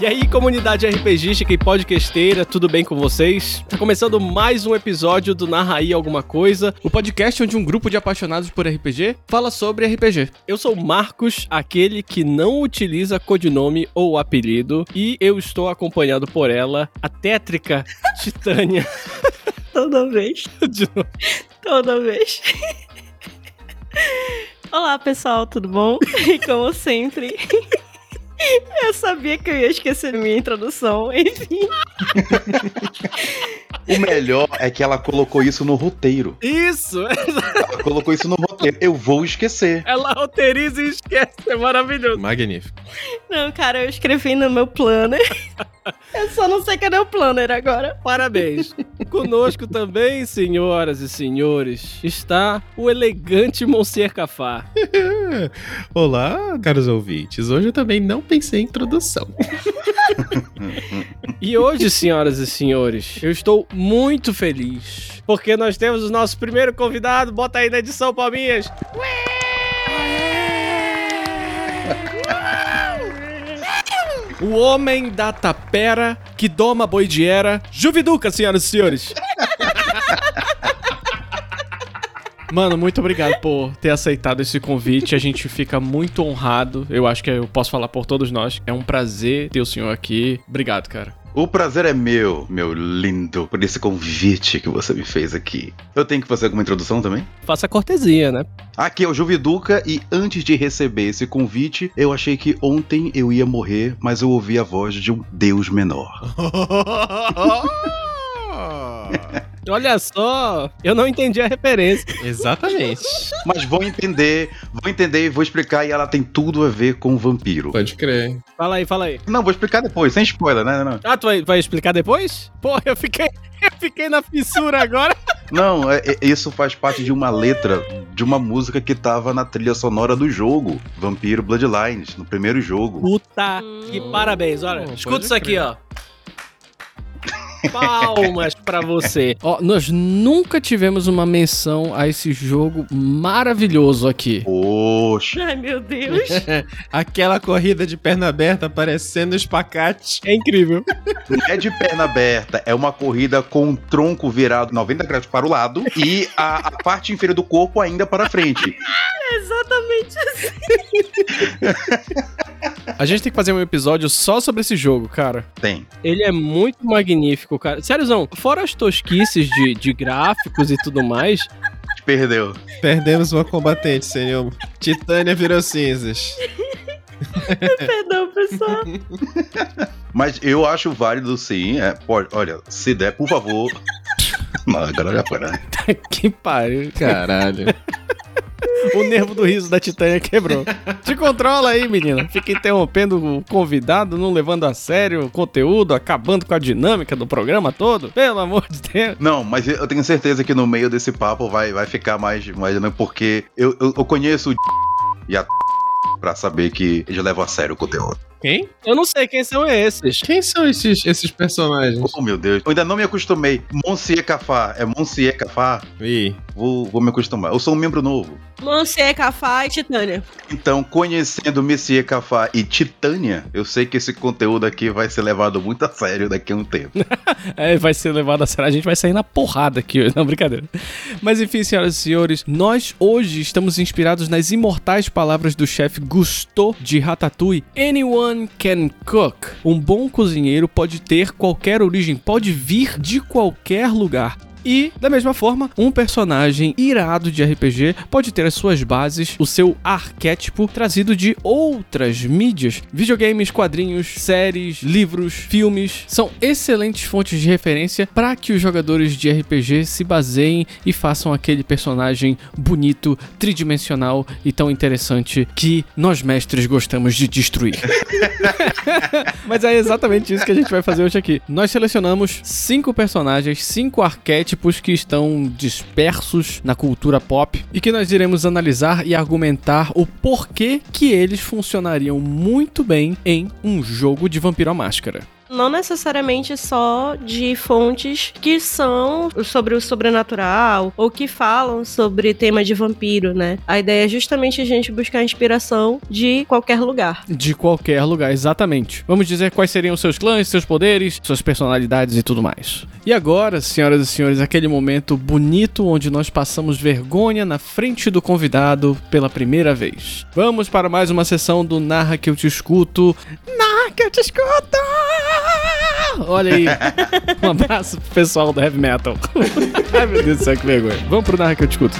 E aí, comunidade RPGística e podcasteira, tudo bem com vocês? Tá começando mais um episódio do Narra aí Alguma Coisa, o podcast onde um grupo de apaixonados por RPG fala sobre RPG. Eu sou Marcos, aquele que não utiliza codinome ou apelido, e eu estou acompanhado por ela, a tétrica Titânia. Toda vez. De novo. Toda vez. Olá, pessoal, tudo bom? E como sempre. Eu sabia que eu ia esquecer minha introdução, enfim. O melhor é que ela colocou isso no roteiro. Isso! Colocou isso no roteiro. Eu vou esquecer. Ela roteiriza e esquece, é maravilhoso. Magnífico. Não, cara, eu escrevi no meu planner. Eu só não sei cadê o planner agora. Parabéns. Conosco também, senhoras e senhores, está o elegante Monsieur Cafá. Olá, caros ouvintes. Hoje eu também não pensei em introdução. E hoje, senhoras e senhores, eu estou muito feliz, porque nós temos o nosso primeiro convidado. Bota aí na edição, Palminhas. O homem da tapera que doma boidiera, Juviduca, senhoras e senhores. Mano, muito obrigado por ter aceitado esse convite. A gente fica muito honrado. Eu acho que eu posso falar por todos nós. É um prazer ter o senhor aqui. Obrigado, cara. O prazer é meu, meu lindo, por esse convite que você me fez aqui. Eu tenho que fazer alguma introdução também? Faça cortesia, né? Aqui é o Juviduca e antes de receber esse convite, eu achei que ontem eu ia morrer, mas eu ouvi a voz de um deus menor. Olha só, eu não entendi a referência. Exatamente. Mas vão entender, vou entender e vou explicar e ela tem tudo a ver com o vampiro. Pode crer. Fala aí, fala aí. Não, vou explicar depois, sem spoiler, né? Não, Ah, tu vai, vai explicar depois? Pô, eu fiquei, eu fiquei na fissura agora. não é- é- isso faz parte de uma letra de uma música que tava na trilha sonora do jogo, Vampiro Bloodlines, no primeiro jogo. Puta que parabéns, olha. Pô, escuta isso aqui, crer. ó. Palmas pra você. Ó, nós nunca tivemos uma menção a esse jogo maravilhoso aqui. Poxa, Ai, meu Deus. Aquela corrida de perna aberta parecendo espacate. É incrível. não é de perna aberta, é uma corrida com o tronco virado 90 graus para o lado e a, a parte inferior do corpo ainda para frente. Exatamente assim. A gente tem que fazer um episódio só sobre esse jogo, cara. Tem. Ele é muito magnífico, cara. Sériozão, fora as tosquices de, de gráficos e tudo mais, Te perdeu. Perdemos uma combatente, senhor. Titânia virou cinzas. Perdão, pessoal. Mas eu acho válido sim. É, pode, olha, se der, por favor. Não, agora já foi, né? que pariu. Caralho. O nervo do riso da Titânia quebrou. Te controla aí, menina. Fica interrompendo o convidado, não levando a sério o conteúdo, acabando com a dinâmica do programa todo. Pelo amor de Deus. Não, mas eu tenho certeza que no meio desse papo vai, vai ficar mais, mais né, porque eu, eu, eu conheço o e a pra saber que eles levam a sério o conteúdo. Quem? Eu não sei quem são esses. Quem são esses, esses personagens? Oh, meu Deus. Eu ainda não me acostumei. Monsieur Cafá. É Monsieur Cafá? Ih, Vou, vou me acostumar. Eu sou um membro novo. Monsieur, Cafá e Titânia. Então, conhecendo Monsieur Cafá e Titânia, eu sei que esse conteúdo aqui vai ser levado muito a sério daqui a um tempo. É, vai ser levado a sério. A gente vai sair na porrada aqui hoje. Não, brincadeira. Mas enfim, senhoras e senhores, nós hoje estamos inspirados nas imortais palavras do chefe Gusteau de Ratatouille. Anyone can cook. Um bom cozinheiro pode ter qualquer origem, pode vir de qualquer lugar. E, da mesma forma, um personagem irado de RPG pode ter as suas bases, o seu arquétipo trazido de outras mídias. Videogames, quadrinhos, séries, livros, filmes são excelentes fontes de referência para que os jogadores de RPG se baseiem e façam aquele personagem bonito, tridimensional e tão interessante que nós mestres gostamos de destruir. Mas é exatamente isso que a gente vai fazer hoje aqui. Nós selecionamos cinco personagens, cinco arquétipos que estão dispersos na cultura pop e que nós iremos analisar e argumentar o porquê que eles funcionariam muito bem em um jogo de Vampiro à Máscara. Não necessariamente só de fontes que são sobre o sobrenatural ou que falam sobre tema de vampiro, né? A ideia é justamente a gente buscar inspiração de qualquer lugar. De qualquer lugar, exatamente. Vamos dizer quais seriam seus clãs, seus poderes, suas personalidades e tudo mais. E agora, senhoras e senhores, aquele momento bonito onde nós passamos vergonha na frente do convidado pela primeira vez. Vamos para mais uma sessão do Narra que eu te escuto. Narra que eu te escuto! Olha aí. Um abraço pro pessoal do Heavy Metal. Ai meu Deus do céu, que vergonha. Vamos pro Narra que eu te escuto.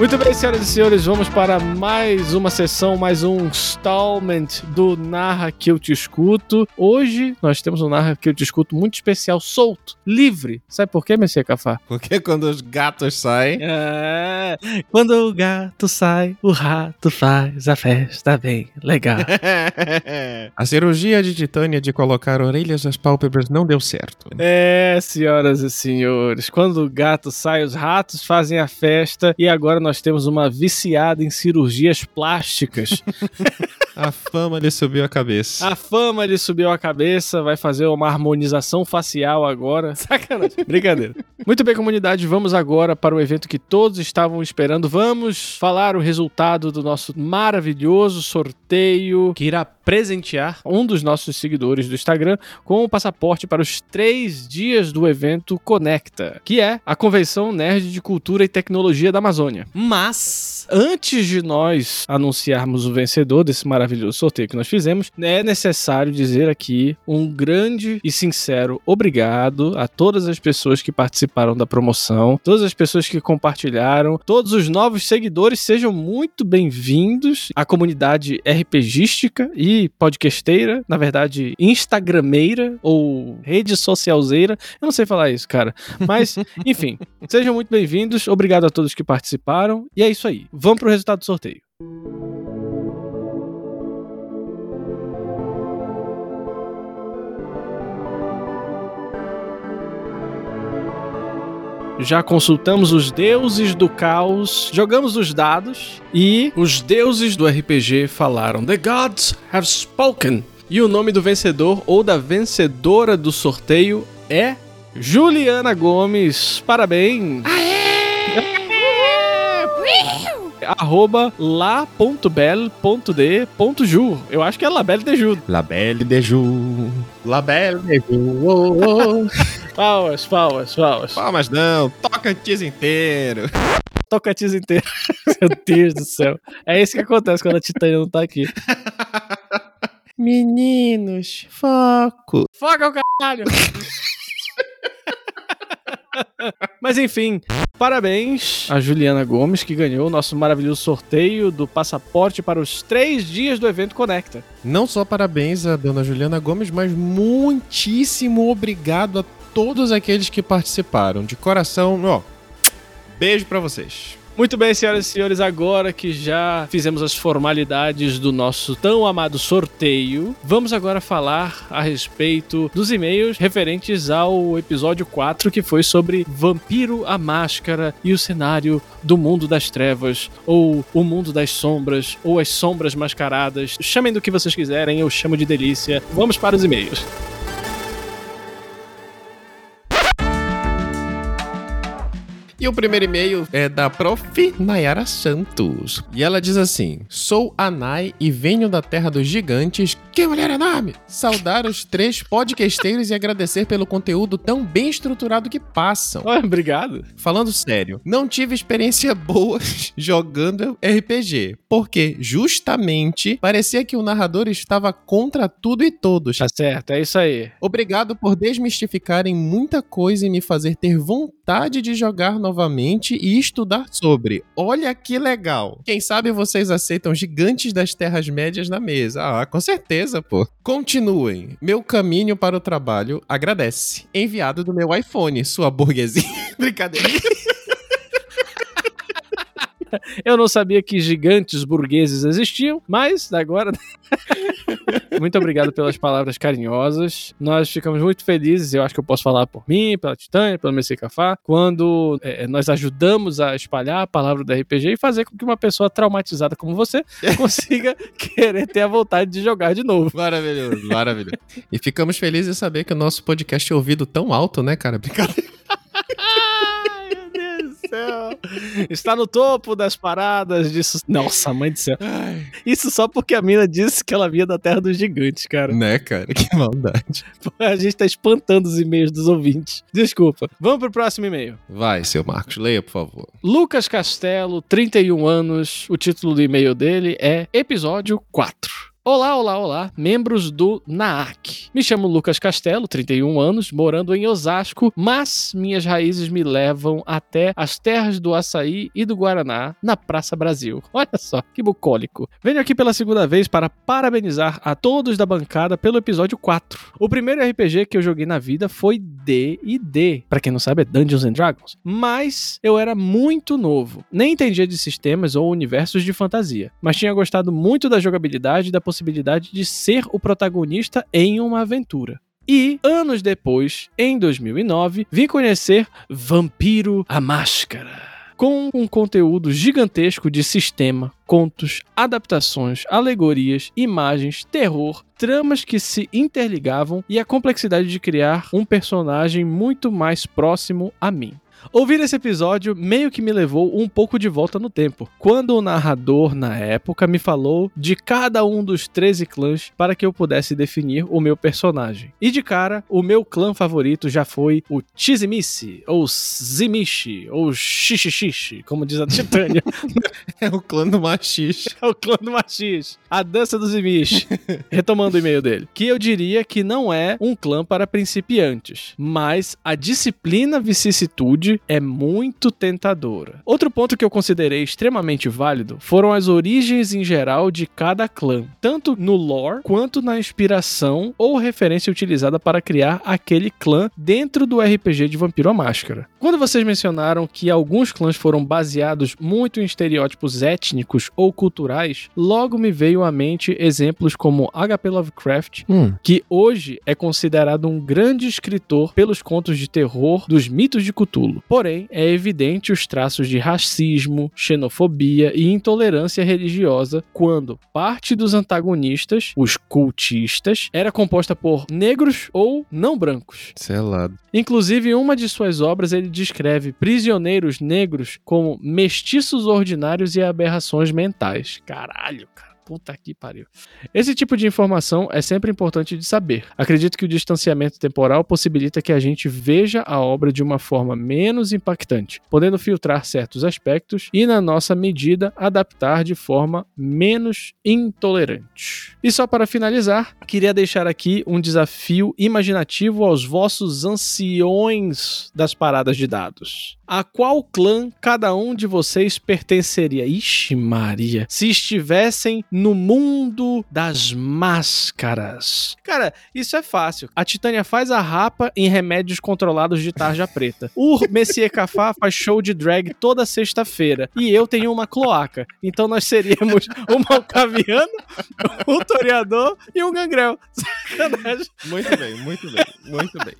Muito bem, senhoras e senhores, vamos para mais uma sessão, mais um installment do Narra que eu te escuto. Hoje nós temos um Narra que eu te escuto muito especial, solto, livre. Sabe por quê, Messias Cafá? Porque quando os gatos saem. É, quando o gato sai, o rato faz a festa bem legal. a cirurgia de titânia de colocar orelhas nas pálpebras não deu certo. É, senhoras e senhores, quando o gato sai, os ratos fazem a festa e agora nós temos uma viciada em cirurgias plásticas. A fama lhe subiu a cabeça. A fama lhe subiu a cabeça, vai fazer uma harmonização facial agora. Sacanagem. Brincadeira. Muito bem, comunidade, vamos agora para o evento que todos estavam esperando. Vamos falar o resultado do nosso maravilhoso sorteio que irá presentear um dos nossos seguidores do Instagram com o passaporte para os três dias do evento Conecta, que é a Convenção Nerd de Cultura e Tecnologia da Amazônia. Mas, antes de nós anunciarmos o vencedor desse maravilhoso sorteio que nós fizemos, é necessário dizer aqui um grande e sincero obrigado a todas as pessoas que participaram da promoção, todas as pessoas que compartilharam, todos os novos seguidores, sejam muito bem-vindos à comunidade RPGística e podcasteira, na verdade, instagrameira ou rede socialzeira. Eu não sei falar isso, cara. Mas, enfim, sejam muito bem-vindos. Obrigado a todos que participaram. E é isso aí. Vamos pro resultado do sorteio. já consultamos os deuses do caos, jogamos os dados e os deuses do RPG falaram: The gods have spoken. E o nome do vencedor ou da vencedora do sorteio é Juliana Gomes. Parabéns! Arroba la.belle.d.ju. Eu acho que é Labelle de Ju. Labelle de Ju. Labelle de Ju. Oh, oh. palmas, palmas, palmas. Palmas não, Tocantins inteiro. Tocantins inteiro. Meu Deus do céu. É isso que acontece quando a Titânia não tá aqui. Meninos, foco. Foca o caralho. Mas enfim, parabéns a Juliana Gomes, que ganhou o nosso maravilhoso sorteio do passaporte para os três dias do evento Conecta. Não só parabéns a dona Juliana Gomes, mas muitíssimo obrigado a todos aqueles que participaram. De coração, ó, beijo para vocês. Muito bem, senhoras e senhores, agora que já fizemos as formalidades do nosso tão amado sorteio, vamos agora falar a respeito dos e-mails referentes ao episódio 4, que foi sobre Vampiro a Máscara e o cenário do mundo das trevas, ou o mundo das sombras, ou as sombras mascaradas. Chamem do que vocês quiserem, eu chamo de delícia. Vamos para os e-mails. E o primeiro e-mail é da prof. Nayara Santos. E ela diz assim: Sou a Nay e venho da Terra dos Gigantes. Que mulher enorme! Saudar os três podcasteiros e agradecer pelo conteúdo tão bem estruturado que passam. Oh, obrigado. Falando sério, não tive experiência boa jogando RPG, porque justamente parecia que o narrador estava contra tudo e todos. Tá certo, é isso aí. Obrigado por desmistificarem muita coisa e me fazer ter vontade de jogar novamente e estudar sobre. Olha que legal. Quem sabe vocês aceitam gigantes das Terras Médias na mesa. Ah, com certeza, pô. Continuem. Meu caminho para o trabalho agradece. Enviado do meu iPhone, sua burguesia. Brincadeira. Eu não sabia que gigantes burgueses existiam, mas agora. muito obrigado pelas palavras carinhosas. Nós ficamos muito felizes, eu acho que eu posso falar por mim, pela Titânia, pelo Messi Cafá, quando é, nós ajudamos a espalhar a palavra do RPG e fazer com que uma pessoa traumatizada como você consiga querer ter a vontade de jogar de novo. Maravilhoso, maravilhoso. E ficamos felizes em saber que o nosso podcast é ouvido tão alto, né, cara? Brincadeira. Ai, meu Deus do céu. Está no topo das paradas disso. Nossa, mãe do céu. Isso só porque a mina disse que ela vinha da Terra dos Gigantes, cara. Né, cara? Que maldade. A gente tá espantando os e-mails dos ouvintes. Desculpa. Vamos pro próximo e-mail. Vai, seu Marcos, leia, por favor. Lucas Castelo, 31 anos. O título do e-mail dele é Episódio 4. Olá, olá, olá, membros do NAAC. Me chamo Lucas Castelo, 31 anos, morando em Osasco, mas minhas raízes me levam até as terras do açaí e do Guaraná, na Praça Brasil. Olha só, que bucólico. Venho aqui pela segunda vez para parabenizar a todos da bancada pelo episódio 4. O primeiro RPG que eu joguei na vida foi D&D. Para quem não sabe, é Dungeons and Dragons. Mas eu era muito novo, nem entendia de sistemas ou universos de fantasia, mas tinha gostado muito da jogabilidade e da possibilidade de ser o protagonista em uma aventura. E, anos depois, em 2009, vim conhecer Vampiro a Máscara. Com um conteúdo gigantesco de sistema, contos, adaptações, alegorias, imagens, terror, tramas que se interligavam e a complexidade de criar um personagem muito mais próximo a mim. Ouvir esse episódio meio que me levou um pouco de volta no tempo, quando o narrador, na época, me falou de cada um dos 13 clãs para que eu pudesse definir o meu personagem. E de cara, o meu clã favorito já foi o Chizimichi, ou Zimichi, ou Xixixixi, como diz a Titânia. É o clã do machixe. é o clã do Machis, a dança dos Zimichi. Retomando o e-mail dele. Que eu diria que não é um clã para principiantes, mas a disciplina vicissitude é muito tentadora. Outro ponto que eu considerei extremamente válido foram as origens em geral de cada clã, tanto no lore quanto na inspiração ou referência utilizada para criar aquele clã dentro do RPG de Vampiro à Máscara. Quando vocês mencionaram que alguns clãs foram baseados muito em estereótipos étnicos ou culturais, logo me veio à mente exemplos como H.P. Lovecraft, Hum, que hoje é considerado um grande escritor pelos contos de terror dos mitos de Cthulhu. Porém, é evidente os traços de racismo, xenofobia e intolerância religiosa quando parte dos antagonistas, os cultistas, era composta por negros ou não brancos. selado. Inclusive, em uma de suas obras, ele descreve prisioneiros negros como mestiços ordinários e aberrações mentais. Caralho, cara. Puta que pariu. Esse tipo de informação é sempre importante de saber. Acredito que o distanciamento temporal possibilita que a gente veja a obra de uma forma menos impactante, podendo filtrar certos aspectos e, na nossa medida, adaptar de forma menos intolerante. E só para finalizar, queria deixar aqui um desafio imaginativo aos vossos anciões das paradas de dados. A qual clã cada um de vocês pertenceria? Ixi, Maria. Se estivessem no mundo das máscaras. Cara, isso é fácil. A Titânia faz a rapa em remédios controlados de tarja preta. O Messier Cafá faz show de drag toda sexta-feira. E eu tenho uma cloaca. Então nós seríamos um malcaviano, um toreador e um gangrel. Sacanagem. Muito bem, muito bem, muito bem.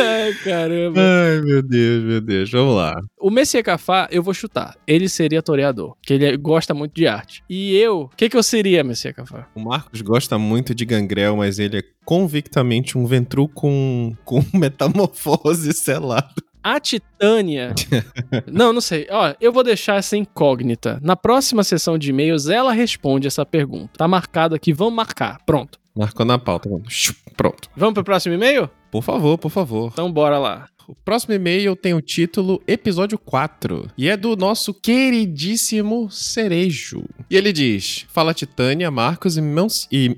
Ai, caramba. Ai, meu Deus, meu Deus. Vamos lá. O Messier Cafá, eu vou chutar. Ele seria toreador, que ele gosta muito de arte. E eu, o que, que eu seria, Messier Cafá? O Marcos gosta muito de gangrel, mas ele é convictamente um ventru com, com metamorfose selado. A Titânia. não, não sei. Ó, eu vou deixar essa incógnita. Na próxima sessão de e-mails, ela responde essa pergunta. Tá marcado aqui, vamos marcar. Pronto. Marcou na pauta. Pronto. Vamos pro próximo e-mail? Por favor, por favor. Então bora lá. O próximo e-mail tem o título Episódio 4 e é do nosso queridíssimo Cerejo. E ele diz: Fala Titânia, Marcos e meus. E...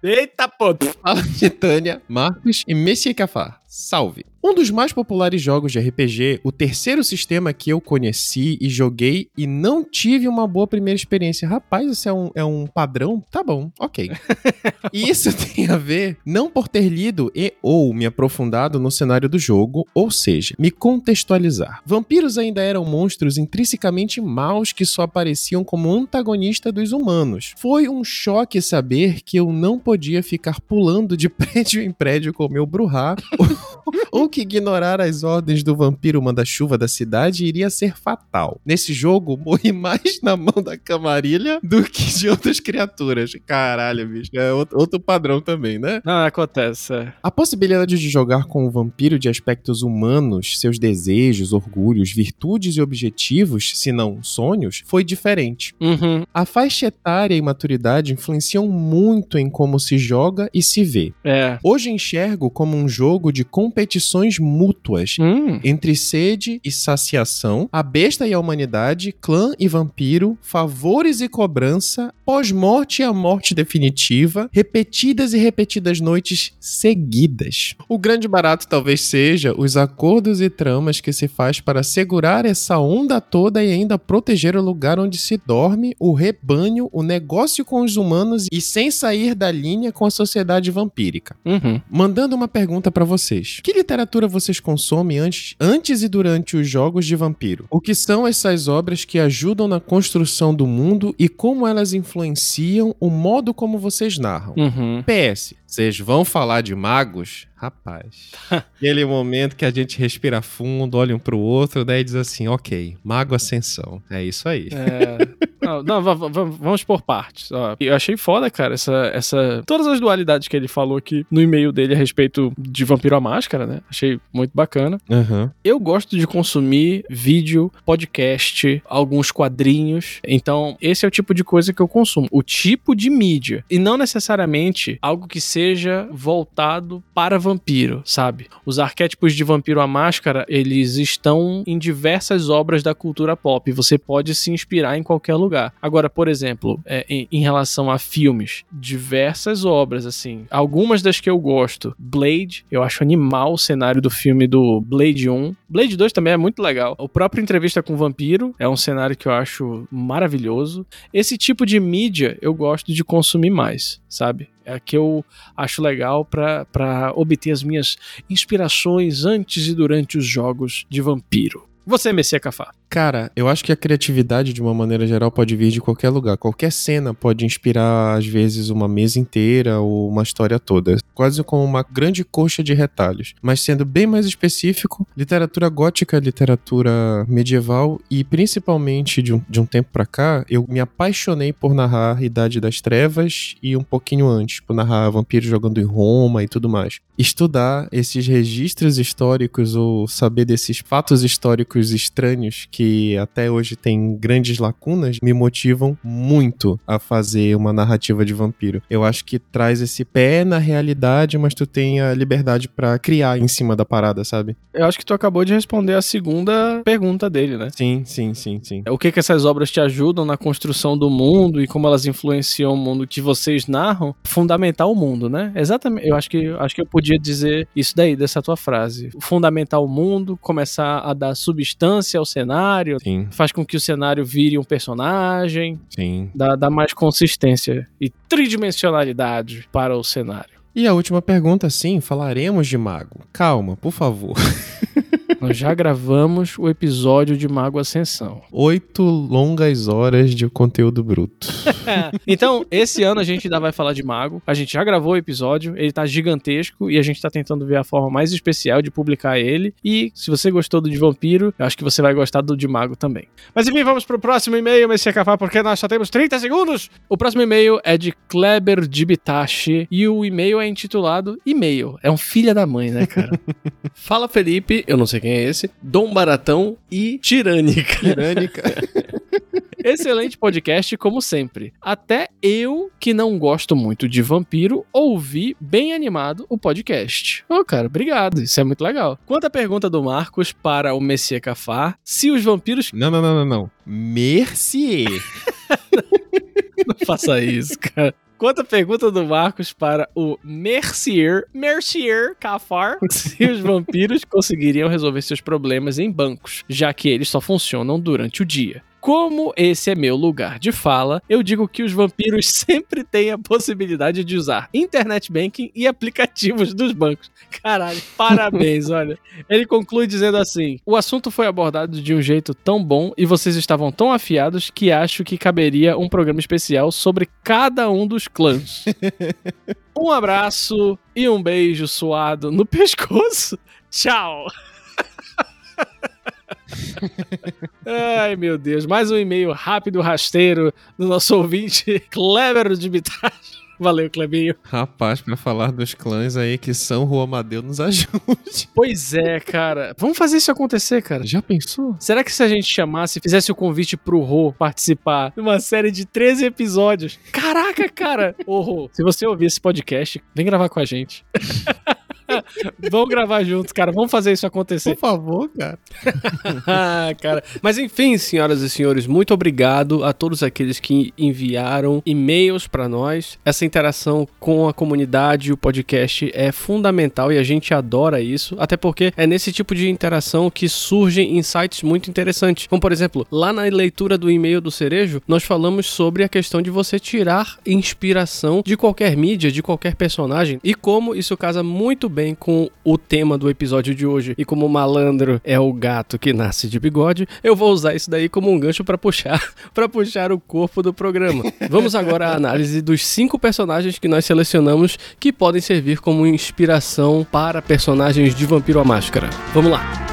Eita, pô. Fala Titânia, Marcos e Messi Cafá. Salve! Um dos mais populares jogos de RPG, o terceiro sistema que eu conheci e joguei e não tive uma boa primeira experiência. Rapaz, isso é um, é um padrão? Tá bom, ok. e isso tem a ver não por ter lido e ou me aprofundado no cenário do jogo, ou seja, me contextualizar. Vampiros ainda eram monstros intrinsecamente maus que só apareciam como antagonista dos humanos. Foi um choque saber que eu não podia ficar pulando de prédio em prédio com meu Bruhá, ou que ignorar as ordens do vampiro manda-chuva da cidade iria ser fatal. Nesse jogo, morri mais na mão da camarilha do que de outras criaturas. Caralho, bicho. É outro, padrão também, né? Não, acontece. é. A possibilidade de jogar com um vampiro de aspectos humanos, seus desejos, orgulhos, virtudes e objetivos, se não sonhos, foi diferente. Uhum. A faixa etária e maturidade influenciam muito em como se joga e se vê. É. Hoje enxergo como um jogo de competições mútuas Hum. entre sede e saciação, a besta e a humanidade, clã e vampiro, favores e cobrança, pós-morte e a morte definitiva, repetidas e repetidas noites seguidas. O grande barato talvez seja os acordos e tramas que se faz para segurar essa onda toda e ainda proteger o lugar onde se dorme, o rebanho, o negócio com os humanos e sem sair da linha com a sociedade vampírica. Uhum. Mandando uma pergunta pra vocês. Que literatura vocês consomem antes, antes e durante os jogos de vampiro? O que são essas obras que ajudam na construção do mundo e como elas influenciam o modo como vocês narram? Uhum. PS, vocês vão falar de magos? Rapaz. Aquele momento que a gente respira fundo, olha um pro outro, daí diz assim: ok, mago ascensão. É isso aí. É. Não, não, va- va- va- vamos por partes. Ó, eu achei foda, cara, essa, essa. Todas as dualidades que ele falou aqui no e-mail dele a respeito de Vampiro à Máscara, né? Achei muito bacana. Aham. Eu gosto de consumir vídeo, podcast, alguns quadrinhos. Então, esse é o tipo de coisa que eu consumo. O tipo de mídia. E não necessariamente algo que seja voltado para vampiro, sabe? Os arquétipos de Vampiro à Máscara, eles estão em diversas obras da cultura pop. Você pode se inspirar em qualquer lugar. Agora, por exemplo, é, em, em relação a filmes, diversas obras, assim. Algumas das que eu gosto. Blade, eu acho animal o cenário do filme do Blade 1. Blade 2 também é muito legal. O próprio Entrevista com o Vampiro é um cenário que eu acho maravilhoso. Esse tipo de mídia eu gosto de consumir mais, sabe? É que eu acho legal pra obter as minhas inspirações antes e durante os jogos de vampiro. Você, Messias Cafá. Cara, eu acho que a criatividade, de uma maneira geral, pode vir de qualquer lugar. Qualquer cena pode inspirar, às vezes, uma mesa inteira ou uma história toda. Quase como uma grande coxa de retalhos. Mas sendo bem mais específico, literatura gótica, literatura medieval e principalmente de um, de um tempo pra cá, eu me apaixonei por narrar Idade das Trevas e um pouquinho antes, por narrar vampiros jogando em Roma e tudo mais. Estudar esses registros históricos ou saber desses fatos históricos estranhos que até hoje tem grandes lacunas me motivam muito a fazer uma narrativa de vampiro. Eu acho que traz esse pé na realidade, mas tu tem a liberdade pra criar em cima da parada, sabe? Eu acho que tu acabou de responder a segunda pergunta dele, né? Sim, sim, sim, sim. O que que essas obras te ajudam na construção do mundo e como elas influenciam o mundo que vocês narram? Fundamentar o mundo, né? Exatamente. Eu acho que acho que eu podia dizer isso daí dessa tua frase. Fundamentar o mundo, começar a dar substância ao cenário, Sim, faz com que o cenário vire um personagem, sim. dá, dá mais consistência e tridimensionalidade para o cenário. E a última pergunta, sim, falaremos de mago. Calma, por favor. Nós já gravamos o episódio de Mago Ascensão. Oito longas horas de conteúdo bruto. então, esse ano a gente ainda vai falar de Mago. A gente já gravou o episódio, ele tá gigantesco e a gente tá tentando ver a forma mais especial de publicar ele. E se você gostou do de Vampiro, eu acho que você vai gostar do de Mago também. Mas enfim, vamos pro próximo e-mail, Messias Cafá, porque nós só temos 30 segundos. O próximo e-mail é de Kleber Dibitashi e o e-mail é intitulado E-mail. É um filho da mãe, né, cara? Fala Felipe, eu não sei quem é esse, Dom Baratão e Tirânica. Tirânica. Excelente podcast, como sempre. Até eu, que não gosto muito de vampiro, ouvi bem animado o podcast. Ô, cara, obrigado. Isso é muito legal. Quanto à pergunta do Marcos para o Messias Cafá, se os vampiros. Não, não, não, não, não. Mercier. Não faça isso, cara. Quanto à pergunta do Marcos para o Mercier, Mercier Cafar, se os vampiros conseguiriam resolver seus problemas em bancos, já que eles só funcionam durante o dia. Como esse é meu lugar de fala, eu digo que os vampiros sempre têm a possibilidade de usar internet banking e aplicativos dos bancos. Caralho, parabéns, olha. Ele conclui dizendo assim: O assunto foi abordado de um jeito tão bom e vocês estavam tão afiados que acho que caberia um programa especial sobre cada um dos clãs. um abraço e um beijo suado no pescoço. Tchau! Ai, meu Deus. Mais um e-mail rápido, rasteiro do nosso ouvinte, Clever de Bitage. Valeu, Clebinho. Rapaz, pra falar dos clãs aí que São Juan Amadeu nos ajude. Pois é, cara. Vamos fazer isso acontecer, cara. Já pensou? Será que se a gente chamasse, fizesse o convite pro Rô participar de uma série de 13 episódios? Caraca, cara! Ô, Rô, se você ouvir esse podcast, vem gravar com a gente. Vamos gravar juntos, cara. Vamos fazer isso acontecer. Por favor, cara. ah, cara. Mas enfim, senhoras e senhores, muito obrigado a todos aqueles que enviaram e-mails para nós. Essa interação com a comunidade, o podcast é fundamental e a gente adora isso, até porque é nesse tipo de interação que surgem insights muito interessantes. Como por exemplo, lá na leitura do e-mail do Cerejo, nós falamos sobre a questão de você tirar inspiração de qualquer mídia, de qualquer personagem e como isso casa muito bem com o tema do episódio de hoje. E como o malandro é o gato que nasce de bigode, eu vou usar isso daí como um gancho para puxar, para puxar o corpo do programa. Vamos agora à análise dos cinco personagens que nós selecionamos que podem servir como inspiração para personagens de Vampiro à Máscara. Vamos lá.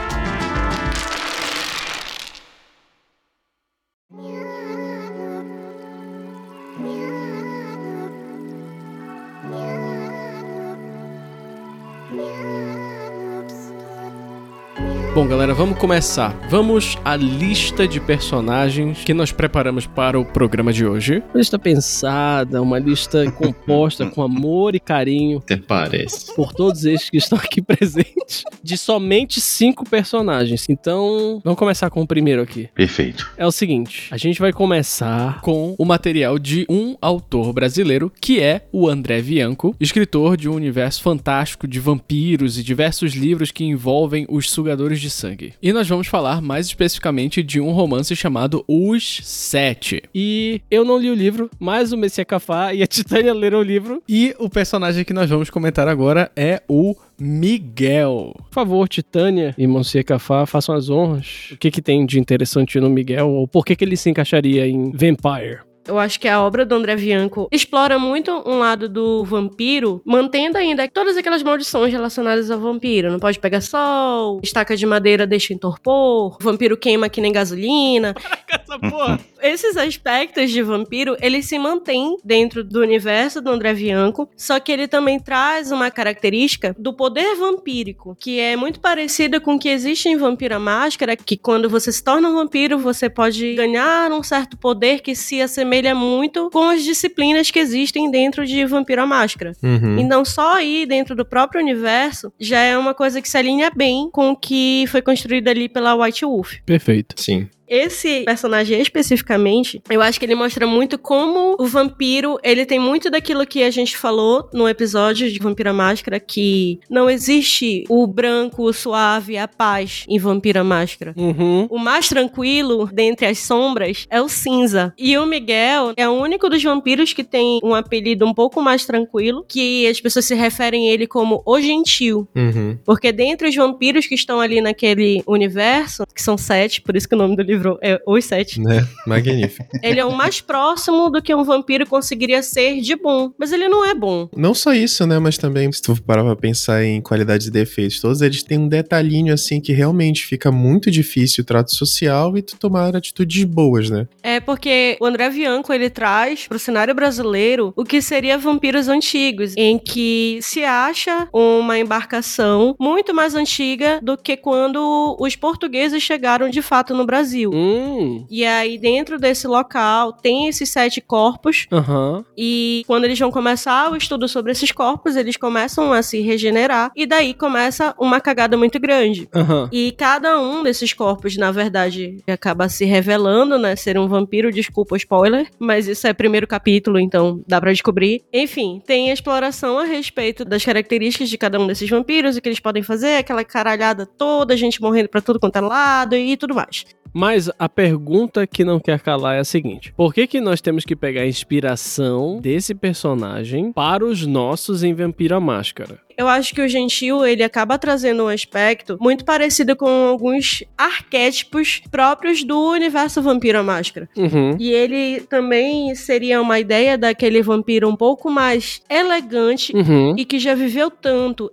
Bom, galera, vamos começar. Vamos à lista de personagens que nós preparamos para o programa de hoje. Uma lista pensada, uma lista composta com amor e carinho. Até parece. Por todos estes que estão aqui presentes. De somente cinco personagens. Então, vamos começar com o primeiro aqui. Perfeito. É o seguinte: a gente vai começar com o material de um autor brasileiro, que é o André Bianco, escritor de um universo fantástico de vampiros e diversos livros que envolvem os sugadores de sangue. E nós vamos falar mais especificamente de um romance chamado Os Sete. E eu não li o livro, mas o Messia Cafá e a Titânia leram o livro. E o personagem que nós vamos comentar agora é o Miguel. Por favor, Titânia e Monsieur Cafá, façam as honras. O que, que tem de interessante no Miguel? Ou por que, que ele se encaixaria em Vampire? Eu acho que a obra do André Bianco explora muito um lado do vampiro, mantendo ainda todas aquelas maldições relacionadas ao vampiro. Não pode pegar sol, estaca de madeira deixa entorpor, vampiro queima que nem gasolina. Essa porra! Esses aspectos de vampiro, eles se mantêm dentro do universo do André Bianco, só que ele também traz uma característica do poder vampírico, que é muito parecida com o que existe em Vampira Máscara, que quando você se torna um vampiro, você pode ganhar um certo poder que se assemelha muito com as disciplinas que existem dentro de Vampira Máscara. Uhum. E não só aí dentro do próprio universo, já é uma coisa que se alinha bem com o que foi construído ali pela White Wolf. Perfeito. Sim. Esse personagem especificamente, eu acho que ele mostra muito como o vampiro, ele tem muito daquilo que a gente falou no episódio de Vampira Máscara, que não existe o branco, o suave, a paz em Vampira Máscara. Uhum. O mais tranquilo, dentre as sombras, é o cinza. E o Miguel é o único dos vampiros que tem um apelido um pouco mais tranquilo, que as pessoas se referem a ele como o gentil. Uhum. Porque dentre os vampiros que estão ali naquele universo, que são sete, por isso que o nome do livro é Os Sete, Né? Magnífico. ele é o mais próximo do que um vampiro conseguiria ser de bom. Mas ele não é bom. Não só isso, né? Mas também, se tu parar pra pensar em qualidades e defeitos, todos eles têm um detalhinho assim que realmente fica muito difícil o trato social e tu tomar atitudes boas, né? É porque o André Bianco ele traz pro cenário brasileiro o que seria vampiros antigos, em que se acha uma embarcação muito mais antiga do que quando os portugueses chegaram de fato no Brasil. Vampiro. Hum. E aí, dentro desse local, tem esses sete corpos. Aham. E quando eles vão começar o estudo sobre esses corpos, eles começam a se regenerar. E daí começa uma cagada muito grande. Aham. E cada um desses corpos, na verdade, acaba se revelando, né? Ser um vampiro, desculpa o spoiler, mas isso é primeiro capítulo, então dá pra descobrir. Enfim, tem a exploração a respeito das características de cada um desses vampiros, o que eles podem fazer, aquela caralhada toda, gente morrendo pra tudo quanto é lado e tudo mais. Mas a pergunta que não quer calar é a seguinte: por que, que nós temos que pegar a inspiração desse personagem para os nossos em Vampiro à Máscara? Eu acho que o Gentil, ele acaba trazendo um aspecto muito parecido com alguns arquétipos próprios do universo Vampiro à Máscara. Uhum. E ele também seria uma ideia daquele vampiro um pouco mais elegante Uhum. e que já viveu tanto.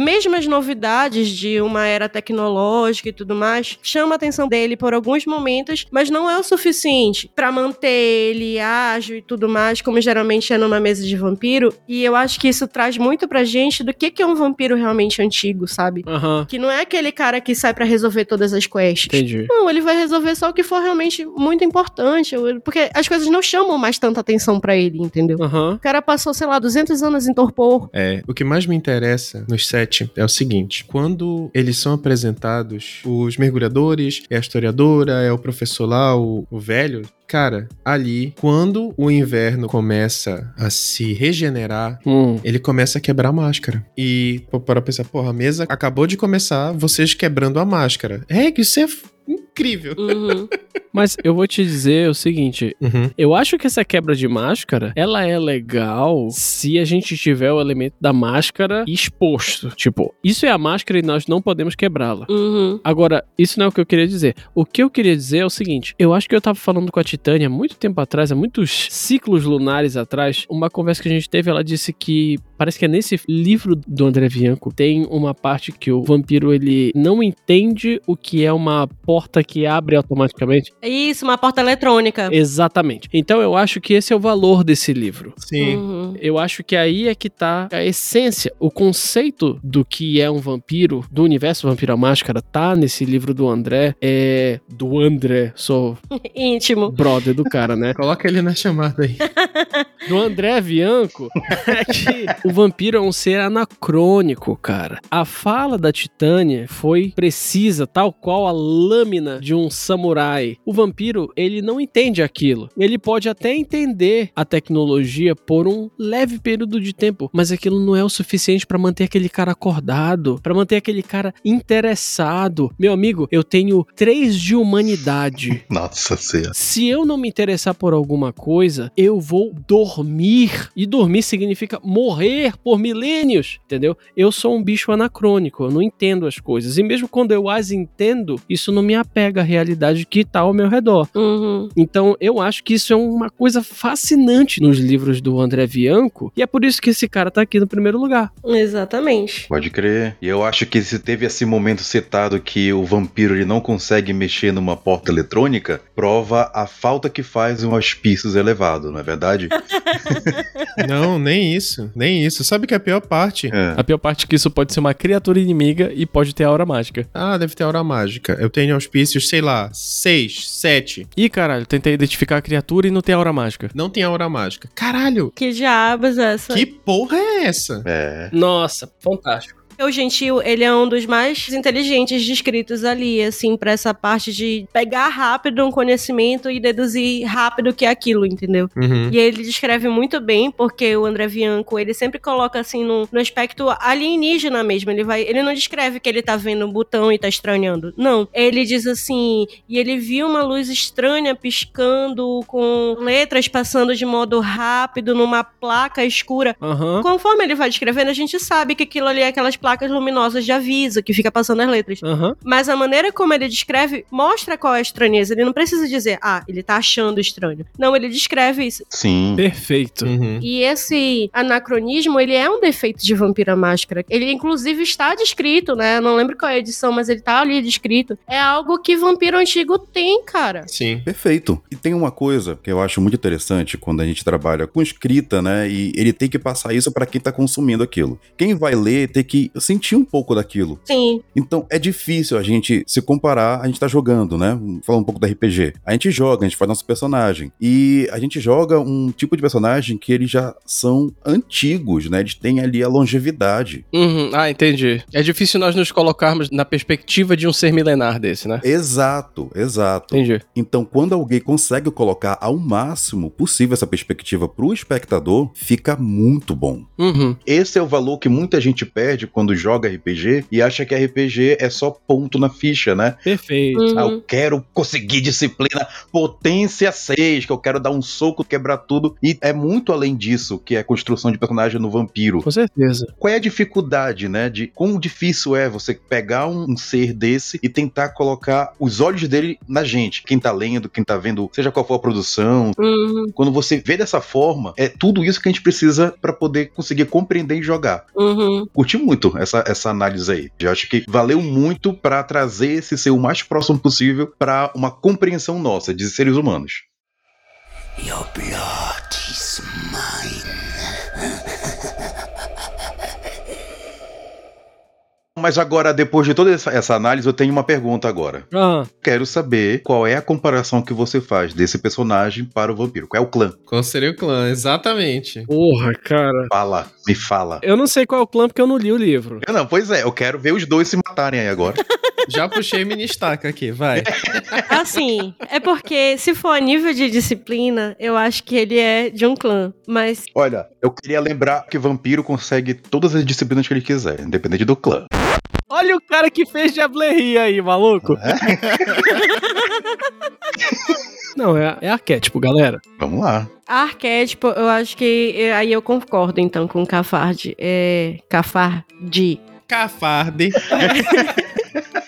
Mesmo as novidades de uma era tecnológica e tudo mais, chama a atenção dele por alguns momentos, mas não é o suficiente pra manter ele ágil e tudo mais, como geralmente é numa mesa de vampiro. E eu acho que isso traz muito pra gente do que que é um vampiro realmente antigo, sabe? Aham. Que não é aquele cara que sai pra resolver todas as quests. Entendi. Não, ele vai resolver só o que for realmente muito importante, porque as coisas não chamam mais tanta atenção pra ele, entendeu? Aham. O cara passou, sei lá, 200 anos em torpor. É, o que mais me interessa nos é o seguinte: quando eles são apresentados, os mergulhadores, é a historiadora, é o professor lá, o, o velho. Cara, ali, quando o inverno começa a se regenerar, Hum. ele começa a quebrar a máscara. E para pensar, porra, a mesa acabou de começar, vocês quebrando a máscara. É, que isso é incrível. Uhum. Mas eu vou te dizer o seguinte: Uhum. eu acho que essa quebra de máscara, ela é legal se a gente tiver o elemento da máscara exposto. Tipo, isso é a máscara e nós não podemos quebrá-la. Uhum. Agora, isso não é o que eu queria dizer. O que eu queria dizer é o seguinte: eu acho que eu tava falando com a Titânia há muito tempo atrás, há muitos ciclos lunares atrás, uma conversa que a gente teve, ela disse que parece que é nesse livro do André Bianco tem uma parte que o vampiro ele não entende o que é uma porta que abre automaticamente. Isso, uma porta eletrônica. Exatamente. Então eu acho que esse é o valor desse livro. Sim. Uhum. Eu acho que aí é que tá a essência, o conceito do que é um vampiro, do universo Vampiro à Máscara, tá nesse livro do André. É. Do André, sou Íntimo. brother do cara, né? Coloca ele na chamada aí. Do André Bianco é que o vampiro é um ser anacrônico, cara. A fala da Titânia foi precisa, tal qual a lâmina de um samurai. O vampiro, ele não entende aquilo. Ele pode até entender a tecnologia por um leve período de tempo, mas aquilo não é o suficiente pra manter aquele cara acordado, pra manter aquele cara interessado. Meu amigo, eu tenho três de humanidade. Nossa senhora. Se eu não me interessar por alguma coisa, eu vou dormir. E dormir significa morrer por milênios, entendeu? Eu sou um bicho anacrônico, eu não entendo as coisas. E mesmo quando eu as entendo, isso não me apega à realidade que tá ao meu redor. Uhum. Então, eu acho que isso é uma coisa fascinante nos livros do André Bianco, e é por isso que esse cara tá aqui no primeiro lugar. Exatamente. Pode crer. E eu acho que se teve esse momento citado que o vampiro ele não consegue mexer numa porta eletrônica, prova a falta que faz um hospício elevado, não é verdade? Não, nem isso. Nem isso. Sabe que é a pior parte? É. A pior parte é que isso pode ser uma criatura inimiga e pode ter aura mágica. Ah, deve ter aura mágica. Eu tenho auspícios, sei lá, seis, sete. Ih, caralho, tentei identificar a criatura e não tem aura mágica. Não tem aura mágica. Caralho! Que diabos é essa? Que porra é essa? É. Nossa, fantástico. O Gentil, ele é um dos mais inteligentes descritos ali, assim, pra essa parte de pegar rápido um conhecimento e deduzir rápido o que é aquilo, entendeu? Uhum. E ele descreve muito bem, porque o André Bianco, ele sempre coloca assim no, no aspecto alienígena mesmo. Ele vai, ele não descreve que ele tá vendo um botão e tá estranhando. Não. Ele diz assim, e ele viu uma luz estranha piscando com letras passando de modo rápido numa placa escura. Aham. Conforme ele vai descrevendo, a gente sabe que aquilo ali é aquelas placas luminosas de aviso que fica passando as letras. Aham. Mas a maneira como ele descreve mostra qual é a estranheza. Ele não precisa dizer, ah, ele tá achando estranho. Não, ele descreve isso. Sim. Perfeito. Uhum. E esse anacronismo, ele é um defeito de Vampira Máscara. Ele, inclusive, está descrito, né? Eu não lembro qual é a edição, mas ele tá ali descrito. É algo que Vampiro Antigo tem, cara. Sim. Perfeito. E tem uma coisa que eu acho muito interessante quando a gente trabalha com escrita, né? E ele tem que passar isso para quem tá consumindo aquilo. Quem vai ler tem que sentir um pouco daquilo. Sim. Então é difícil a gente se comparar, a gente tá jogando, né? Falar um pouco da RPG. A gente joga, a gente faz nosso personagem. E a gente joga um tipo de personagem que eles já são antigos, né? Eles têm ali a longevidade. Uhum. Ah, entendi. É difícil nós nos colocarmos na perspectiva de um ser milenar desse, né? Exato, exato. Entendi. Então, quando alguém consegue colocar ao máximo possível essa perspectiva pro espectador, fica muito bom. Uhum. Esse é o valor que muita gente perde quando joga RPG e acha que RPG é só ponto na ficha, né? Perfeito. Uhum. Ah, eu quero conseguir disciplina potência 6, que eu quero dar um soco, quebrar tudo. E é muito além disso que é a construção de personagem no vampiro. Com certeza. Qual é a dificuldade, né? De quão difícil é você pegar um, um ser desse e tentar colocar os olhos dele na gente. Quem tá lendo, quem tá vendo, seja qual for a produção. Uhum. Quando você vê dessa forma, é tudo isso que a gente precisa pra poder conseguir compreender e jogar. Uhum. Curti muito essa, essa análise aí. Eu acho que valeu muito pra trazer esse ser o mais próximo possível pra uma compreensão nossa de seres humanos. Your blood is Mas agora, depois de toda essa, essa análise, eu tenho uma pergunta agora. Ah, Quero saber qual é a comparação que você faz desse personagem para o vampiro. Qual é o clã? Qual seria o clã? Exatamente. porra, cara. Fala, me fala. Eu não sei qual é o clã porque eu não li o livro. Eu Não, pois é, eu quero ver os dois se matarem aí agora. Já puxei mini estaca aqui, vai. Assim, é porque se for a nível de disciplina, eu acho que ele é de um clã. Mas Olha, eu queria lembrar que vampiro consegue todas as disciplinas que ele quiser, independente do clã. Olha o cara que fez Diableria aí, maluco. Não, é, é arquétipo, galera. Vamos lá. arquétipo, eu acho que é, aí eu concordo então com o Cafarde. É. Cafarde. Cafarde.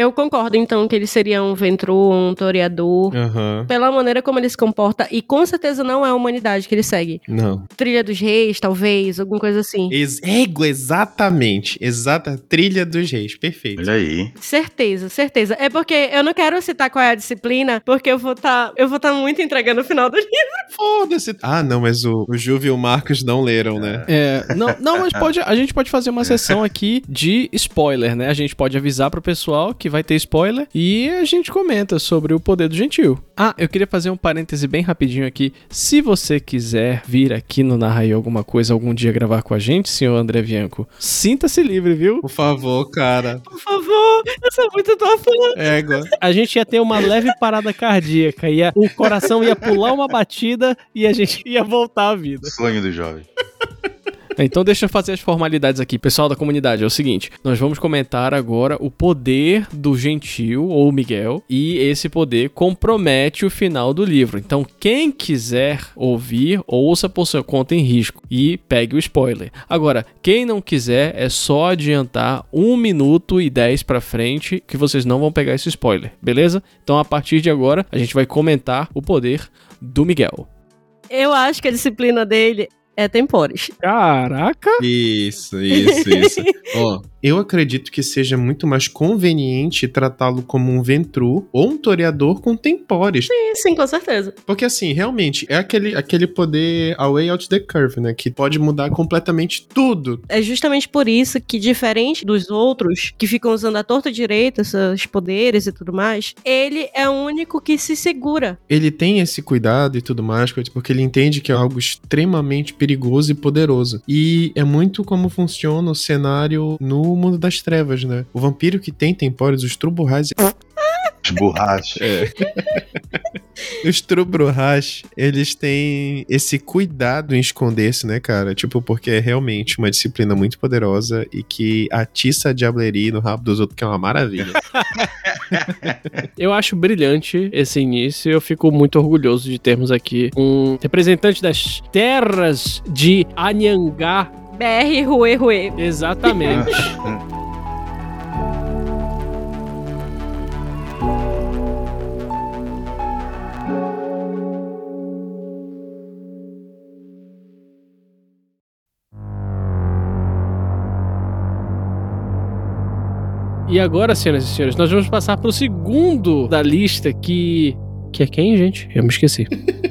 Eu concordo então que ele seria um Ventru, um Toreador. Aham. Pela maneira como ele se comporta, e com certeza não é a humanidade que ele segue. Não. Trilha dos Reis, talvez, alguma coisa assim. Ex ego, exatamente. Exata trilha dos reis. Perfeito. Olha aí. Certeza, certeza. É porque eu não quero citar qual é a disciplina, porque eu vou estar. eu vou estar muito entregando o final do livro. Foda-se. Ah, não, mas o, o Juve e o Marcos não leram, né? É, não, não, mas pode, a gente pode fazer uma sessão aqui de spoiler, né? A gente pode avisar pro pessoal que vai ter spoiler e a gente comenta sobre o poder do gentil. Ah, eu queria fazer um parêntese bem rapidinho aqui. Se você quiser vir aqui no Narra aí alguma coisa algum dia gravar com a gente, senhor André Bianco, sinta-se livre, viu? Por favor, cara. Por favor, eu sou muito tua fã. Égua. A gente ia ter uma leve parada cardíaca, ia, o coração ia pular uma batida e a gente ia voltar à vida. Sonho do jovem. Então deixa eu fazer as formalidades aqui, pessoal da comunidade. É o seguinte, nós vamos comentar agora o poder do gentil ou Miguel e esse poder compromete o final do livro. Então quem quiser ouvir, ouça por sua conta em risco e pegue o spoiler. Agora, quem não quiser é só adiantar 1 minuto e 10 pra frente que vocês não vão pegar esse spoiler, beleza? Então a partir de agora a gente vai comentar o poder do Miguel. Eu acho que a disciplina dele é Tempores. Caraca! Isso, isso, isso. Ó, eu acredito que seja muito mais conveniente tratá-lo como um Ventru ou um toreador com tempores. Sim, sim, com certeza. Porque assim, realmente, é aquele, aquele poder away out the curve, né? Que pode mudar completamente tudo. É justamente por isso que, diferente dos outros que ficam usando a torta direita, seus poderes e tudo mais, ele é o único que se segura. Ele tem esse cuidado e tudo mais, porque ele entende que é algo extremamente perigoso e poderoso. E é muito como funciona o cenário no mundo das trevas, né? O vampiro que tem tempores, os Truburrais As borrachas. Os Trubruhash, eles têm esse cuidado em esconder-se, né, cara? Tipo, porque é realmente uma disciplina muito poderosa e que atiça a diableria no rabo dos outros, que é uma maravilha. Eu acho brilhante esse início. Eu fico muito orgulhoso de termos aqui um representante das terras de Anhangá. BR Rue Rue. Exatamente. E agora, senhoras e senhores, nós vamos passar pro segundo da lista que. Que é quem, gente? Eu me esqueci.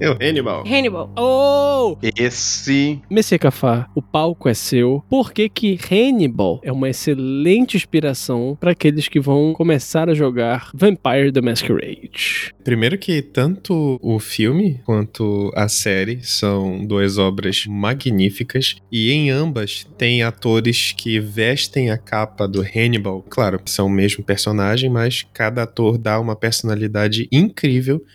É o Hannibal. Hannibal. Oh! Esse. Messias Cafá, o palco é seu. Por que que Hannibal é uma excelente inspiração para aqueles que vão começar a jogar Vampire the Masquerade? Primeiro que tanto o filme quanto a série são duas obras magníficas e em ambas tem atores que vestem a capa do Hannibal. Claro, são o mesmo personagem, mas cada ator dá uma personalidade incrível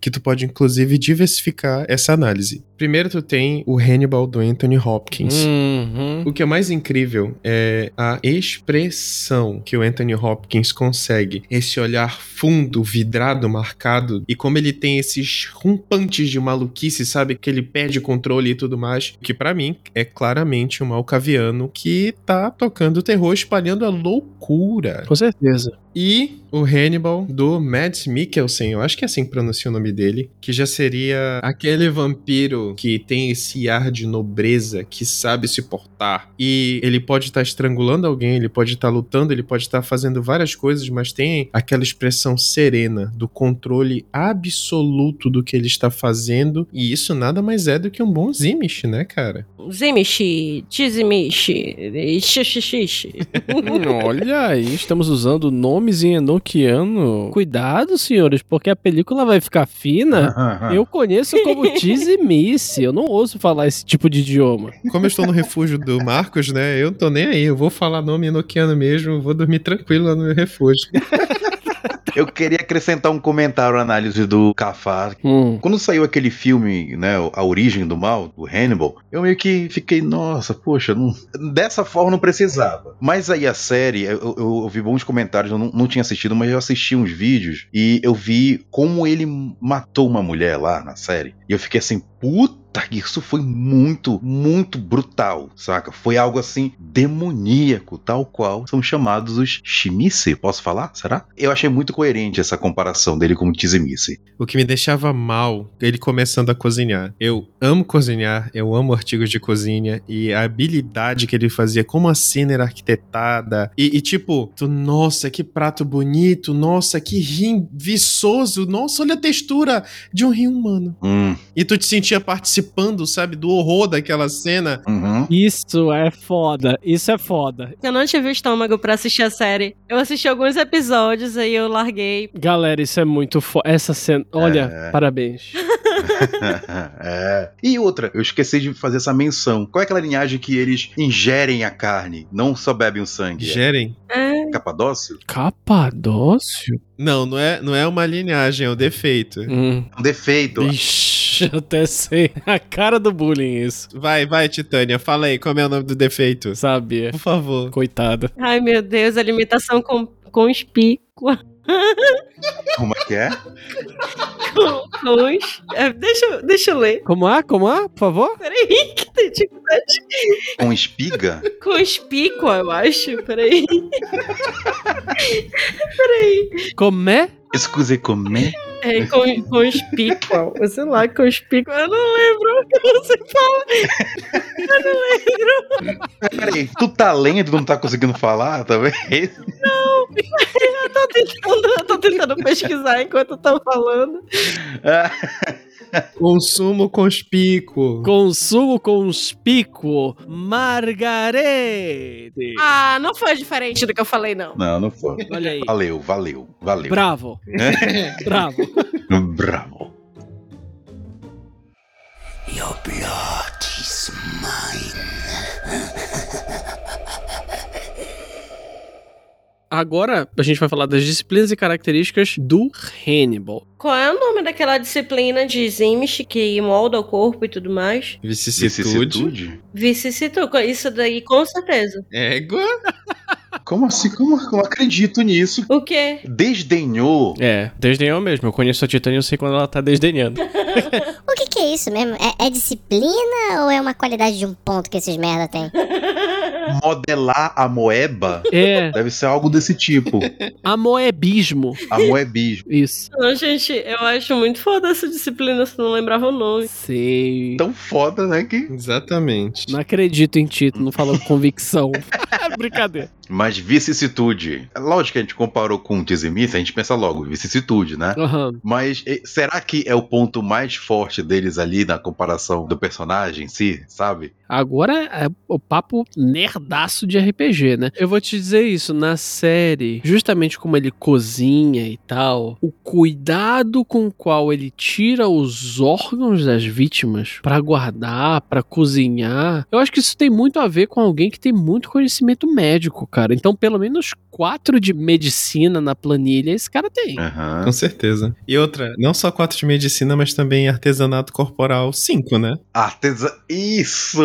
que tu pode inclusive diversificar essa análise. Primeiro tu tem o Hannibal do Anthony Hopkins. Uhum. O que é mais incrível é a expressão que o Anthony Hopkins consegue. Esse olhar fundo, vidrado, marcado. E como ele tem esses rompantes de maluquice, sabe? Que ele perde controle e tudo mais. Que pra mim é claramente um malcaviano que tá tocando terror, espalhando a loucura. Com certeza. E o Hannibal do Mads Mikkelsen, eu acho que é assim que pronuncia o nome dele, que já seria aquele vampiro que tem esse ar de nobreza, que sabe se portar. E ele pode estar estrangulando alguém, ele pode estar lutando, ele pode estar fazendo várias coisas, mas tem aquela expressão serena do controle absoluto do que ele está fazendo. E isso nada mais é do que um bom Zimish, né, cara? Zimishi, Tizimishi, Xixixishi. Hum, Olha aí, estamos usando nomes em enoquiano. Cuidado, senhores, porque a película vai ficar fina. Eu conheço como Tizimice. Eu não ouço falar esse tipo de idioma. Como eu estou no refúgio do Marcos, né? Eu não tô nem aí. Eu vou falar nome enoquiano mesmo, vou dormir tranquilo lá no meu refúgio. Eu queria acrescentar um comentário à análise do Cafar. Hum. Quando saiu aquele filme, né, A Origem do Mal, do Hannibal, eu meio que fiquei, nossa, poxa, não- dessa forma não precisava. Mas aí a série, eu, eu- eu ouvi bons comentários, eu não, não tinha assistido, mas eu assisti uns vídeos e eu vi como ele matou uma mulher lá na série. E eu fiquei assim, puta, isso foi muito, muito brutal, saca? Foi algo assim demoníaco, tal qual são chamados os Shimice. Posso falar? Será? Eu achei muito coerente essa comparação dele com o Tizimice. O que me deixava mal, ele começando a cozinhar. Eu amo cozinhar, eu amo artigos de cozinha e a habilidade que ele fazia, como a cena era arquitetada. E, e tipo, tu, nossa, que prato bonito, nossa, que rim viçoso, nossa, olha a textura de um rim humano. Hum, E tu te sentia participando, sabe, do horror daquela cena. uhum. Isso é foda. Isso é foda. Eu não tive estômago pra assistir a série. Eu assisti alguns episódios, aí eu larguei. Galera, isso é muito foda. Essa cena. Olha, É. parabéns. é. E outra, eu esqueci de fazer essa menção. Qual é aquela linhagem que eles ingerem a carne, não só bebem o sangue? Gerem. É, É Capadócio? Capadócio? Não, não é, não é uma linhagem, é um defeito. Hum. É um defeito. Ixi, eu até sei. A cara do bullying, isso. Vai, vai, Titânia, fala aí, como é o nome do defeito? Sabia. Por favor. Coitada. Ai, meu Deus, a limitação com, conspícua. Como é que é? Com, cons... é, deixa, eu- deixa eu ler. Como é? Como é? Por favor? Peraí, que tem dificuldade. Com espiga? Conspícua, eu acho. Peraí. Peraí. Como é? Excuse comer? É, con, conspícua. Sei lá, conspícua. Eu não lembro. Eu não sei falar. Peraí, tu tá lendo e não tá conseguindo falar, tá vendo? Eu tô tentando, eu tô tentando pesquisar enquanto eu tô falando. Ah, Consumo conspícuo. Consumo conspícuo Margarete. Ah, não foi diferente do que eu falei, não. Não, não foi. Olha aí. Valeu, valeu, valeu. Bravo. Bravo. Bravo. Your blood is mine. Agora a gente vai falar das disciplinas e características do Hannibal. Qual é o nome daquela disciplina de Zimish que molda o corpo e tudo mais? Vicissitude. Vicissitude? Isso daí, com certeza. Égua. Como assim? Como eu acredito nisso? O quê? Desdenhou. É, desdenhou mesmo. Eu conheço a Titânia e eu sei quando ela tá desdenhando. O que, que é isso mesmo? É, é disciplina ou é uma qualidade de um ponto que esses merda têm? Modelar a moeba É, deve ser algo desse tipo. amoebismo. A moebismo. Isso. Não, gente, eu acho muito foda essa disciplina, se não lembrava o nome. Sei. Tão foda, né? Que Exatamente. Não acredito em ti, tu não falou com convicção. Brincadeira. Mas vicissitude. É Lógico que a gente comparou com o Tizimith, a gente pensa logo, vicissitude, né? Aham. Mas será que é o ponto mais forte deles ali na comparação do personagem em si, sabe? Agora é o papo nerdaço de RPG, né? Eu vou te dizer isso, na série, justamente como ele cozinha e tal, o cuidado com o qual ele tira os órgãos das vítimas pra guardar, pra cozinhar, eu acho que isso tem muito a ver com alguém que tem muito conhecimento médico, cara. Então, pelo menos quatro de medicina na planilha esse cara tem. Aham. Com certeza. E outra, não só quatro de medicina, mas também artesanato corporal cinco, né? Artesa... Isso!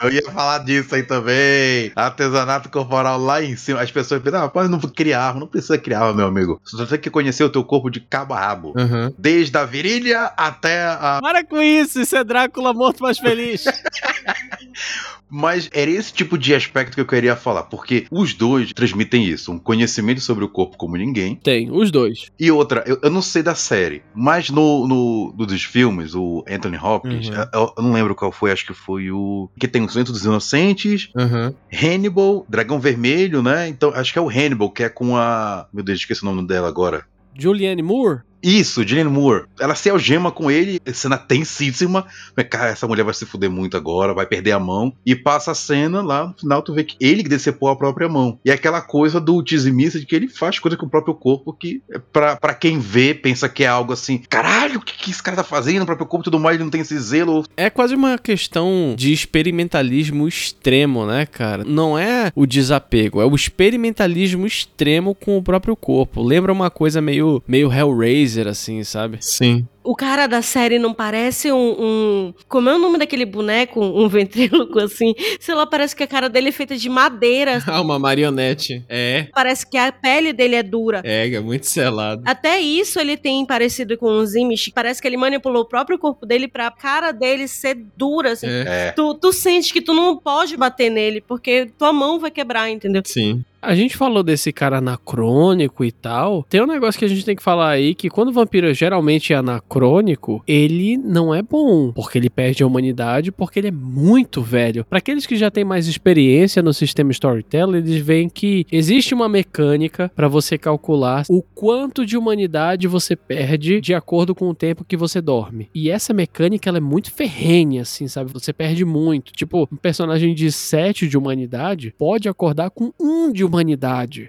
Eu ia falar disso aí também. Artesanato corporal lá em cima. As pessoas pensam, ah, rapaz, não criar arma. Não precisa criar arma, meu amigo. Você tem que conhecer o teu corpo de cabo a rabo. Aham. Desde a virilha até a Para com isso, isso é Drácula morto mais feliz. Mas era esse tipo de aspecto que eu queria falar, porque os dois transmitem isso, um conhecimento sobre o corpo como ninguém. tem, os dois. E outra, eu, eu não sei da série, mas no, no, no dos filmes, o Anthony Hopkins, Uhum. eu, eu não lembro qual foi, acho que foi o. Que tem o Silêncio dos Inocentes, Aham. Hannibal, Dragão Vermelho, né? Então, acho que é o Hannibal, que é com a. Meu Deus, esqueci o nome dela agora. Julianne Moore? Isso, Julianne Moore. Ela se algema com ele, cena tensíssima. Cara, essa mulher vai se fuder muito agora, vai perder a mão. E passa a cena lá, no final tu vê que ele decepou a própria mão. E é aquela coisa do dizimista de que ele faz coisa com o próprio corpo que, é pra, quem vê, pensa que é algo assim: caralho, o que, que esse cara tá fazendo no próprio corpo e tudo mais, ele não tem esse zelo. É quase uma questão de experimentalismo extremo, né, cara? Não é o desapego, é o experimentalismo extremo com o próprio corpo. Lembra uma coisa meio, meio Hellraiser, assim, sabe? Sim. O cara da série não parece um, um- Como é o nome daquele boneco? Um ventríloco, assim. Sei lá, parece que a cara dele é feita de madeira. Ah, uma marionete. É. Parece que a pele dele é dura. É, é muito selado. Até isso ele tem parecido com os Imish. Parece que ele manipulou o próprio corpo dele pra cara dele ser dura, assim. É. É. Tu, tu sente que tu não pode bater nele, porque tua mão vai quebrar, entendeu? Sim. A gente falou desse cara anacrônico e tal. Tem um negócio que a gente tem que falar aí que quando o vampiro geralmente é anacrônico, ele não é bom, porque ele perde a humanidade, porque ele é muito velho. Para aqueles que já têm mais experiência no sistema storytelling, eles veem que existe uma mecânica para você calcular o quanto de humanidade você perde de acordo com o tempo que você dorme. E essa mecânica ela é muito ferrenha, assim, sabe? Você perde muito. Tipo, um personagem de 7 de humanidade pode acordar com 1 de humanidade.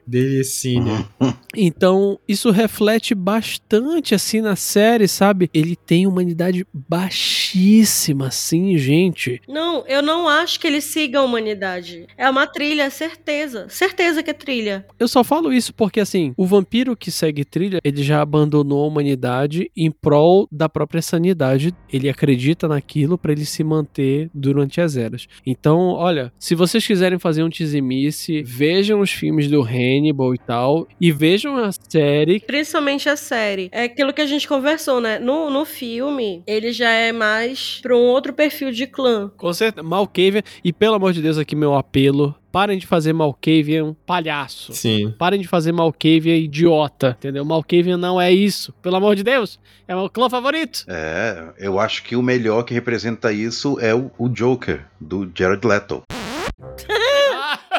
Delicínia. Então, isso reflete bastante assim na série, sabe? Ele tem humanidade baixíssima, assim, gente. Não, eu não acho que ele siga a humanidade. É uma trilha, certeza. Certeza que é trilha. Eu só falo isso porque, assim, o vampiro que segue trilha, ele já abandonou a humanidade em prol da própria sanidade. Ele acredita naquilo pra ele se manter durante as eras. Então, olha, se vocês quiserem fazer um tizimice, vejam os filmes do Hannibal e tal, e vejam a série. Principalmente a série. É aquilo que a gente conversou, né? No, no filme, ele já é mais pra um outro perfil de clã. Com certeza, Malkavian, e pelo amor de Deus, aqui meu apelo. Parem de fazer Malkavian palhaço. Sim. Parem de fazer Malkavian idiota, entendeu? Malkavian não é isso. Pelo amor de Deus. É meu clã favorito. É, eu acho que o melhor que representa isso é o, o Joker, do Jared Leto.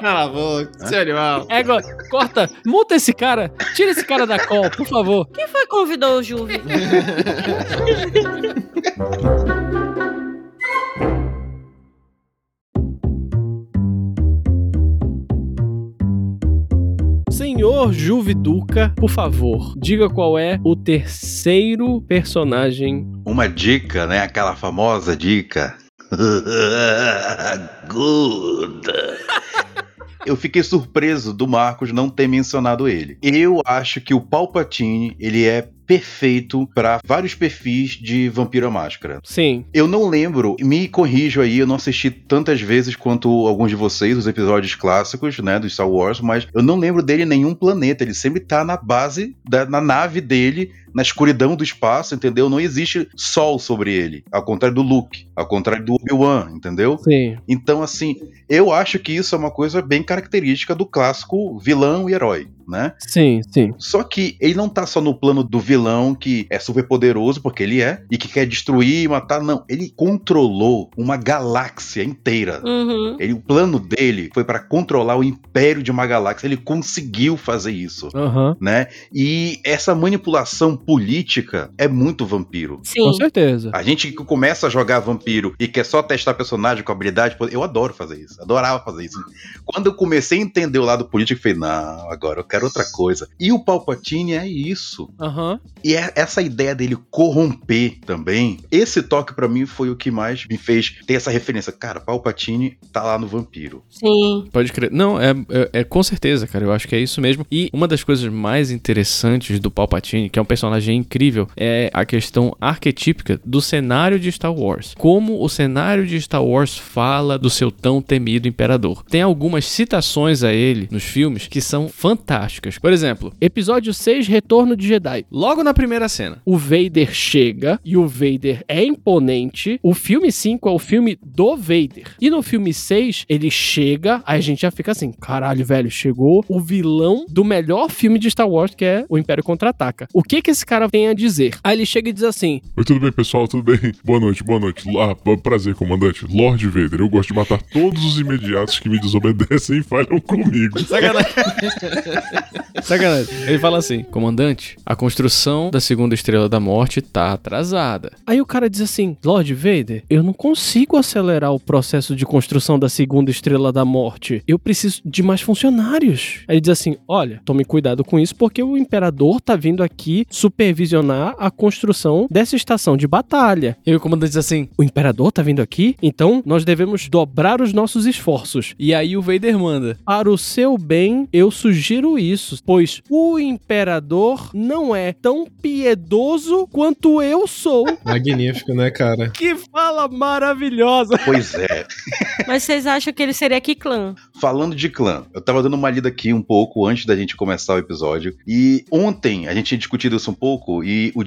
Cala a boca. Sério, Al. Égua, corta, multa esse cara. Tira esse cara da call, por favor. Quem foi que convidou o Juve? Senhor Juviduca, por favor, diga qual é o terceiro personagem. Uma dica, né? Aquela famosa dica. Good. Eu fiquei surpreso do Marcos não ter mencionado ele. Eu acho que o Palpatine, ele é perfeito para vários perfis de Vampiro à Máscara. Sim. Eu não lembro, me corrijo aí, eu não assisti tantas vezes quanto alguns de vocês, os episódios clássicos, né, do Star Wars, mas eu não lembro dele em nenhum planeta. Ele sempre tá na base, da, na nave dele, na escuridão do espaço, entendeu? Não existe sol sobre ele. Ao contrário do Luke, ao contrário do Obi-Wan, entendeu? Sim. Então, assim, eu acho que isso é uma coisa bem característica do clássico vilão e herói, né? Sim, sim. Só que ele não tá só no plano do vilão que é super poderoso, porque ele é, e que quer destruir e matar. Não, ele controlou uma galáxia inteira. Uhum. Ele, o plano dele foi pra controlar o império de uma galáxia. Ele conseguiu fazer isso, Aham. né? E essa manipulação política é muito vampiro. Sim. Com certeza. A gente que começa a jogar vampiro e quer só testar personagem com habilidade, eu adoro fazer isso, adorava fazer isso. Quando eu comecei a entender o lado político, eu falei, não, agora eu quero outra coisa. E o Palpatine é isso. Aham. E é essa ideia dele corromper também, esse toque pra mim foi o que mais me fez ter essa referência. Cara, Palpatine tá lá no vampiro. Sim. Pode crer. Não, é, é, é com certeza, cara. Eu acho que é isso mesmo. E uma das coisas mais interessantes do Palpatine, que é um personagem incrível, é a questão arquetípica do cenário de Star Wars. Como o cenário de Star Wars fala do seu tão temido imperador. Tem algumas citações a ele nos filmes que são fantásticas. Por exemplo, episódio 6, Retorno de Jedi. Logo na primeira cena, o Vader chega e o Vader é imponente. O filme 5 é o filme do Vader. E no filme 6, ele chega, aí a gente já fica assim: caralho, velho, chegou o vilão do melhor filme de Star Wars, que é O Império Contra-Ataca. O que que esse cara tem a dizer? Aí ele chega e diz assim: Oi, tudo bem, pessoal? Tudo bem? Boa noite, boa noite. Ah, prazer, comandante. Lord Vader, eu gosto de matar todos os imediatos que me desobedecem e falham comigo. Sacanagem. Sacanagem. Ele fala assim: Comandante, a construção da segunda estrela da morte tá atrasada. Aí o cara diz assim: Lord Vader, eu não consigo acelerar o processo de construção da segunda estrela da morte. Eu preciso de mais funcionários. Aí ele diz assim: Olha, tome cuidado com isso porque o imperador tá vindo aqui supervisionar a construção dessa estação de batalha. E aí o comandante diz assim: O imperador tá vindo aqui? Então nós devemos dobrar os nossos esforços. E aí o Vader manda: Para o seu bem, eu sugiro isso, pois o imperador não é tão piedoso quanto eu sou. Magnífico, né, cara? Que fala maravilhosa! Pois é. Mas vocês acham que ele seria que clã? Falando de clã, eu tava dando uma lida aqui um pouco antes da gente começar o episódio. E ontem a gente tinha discutido isso um pouco e o.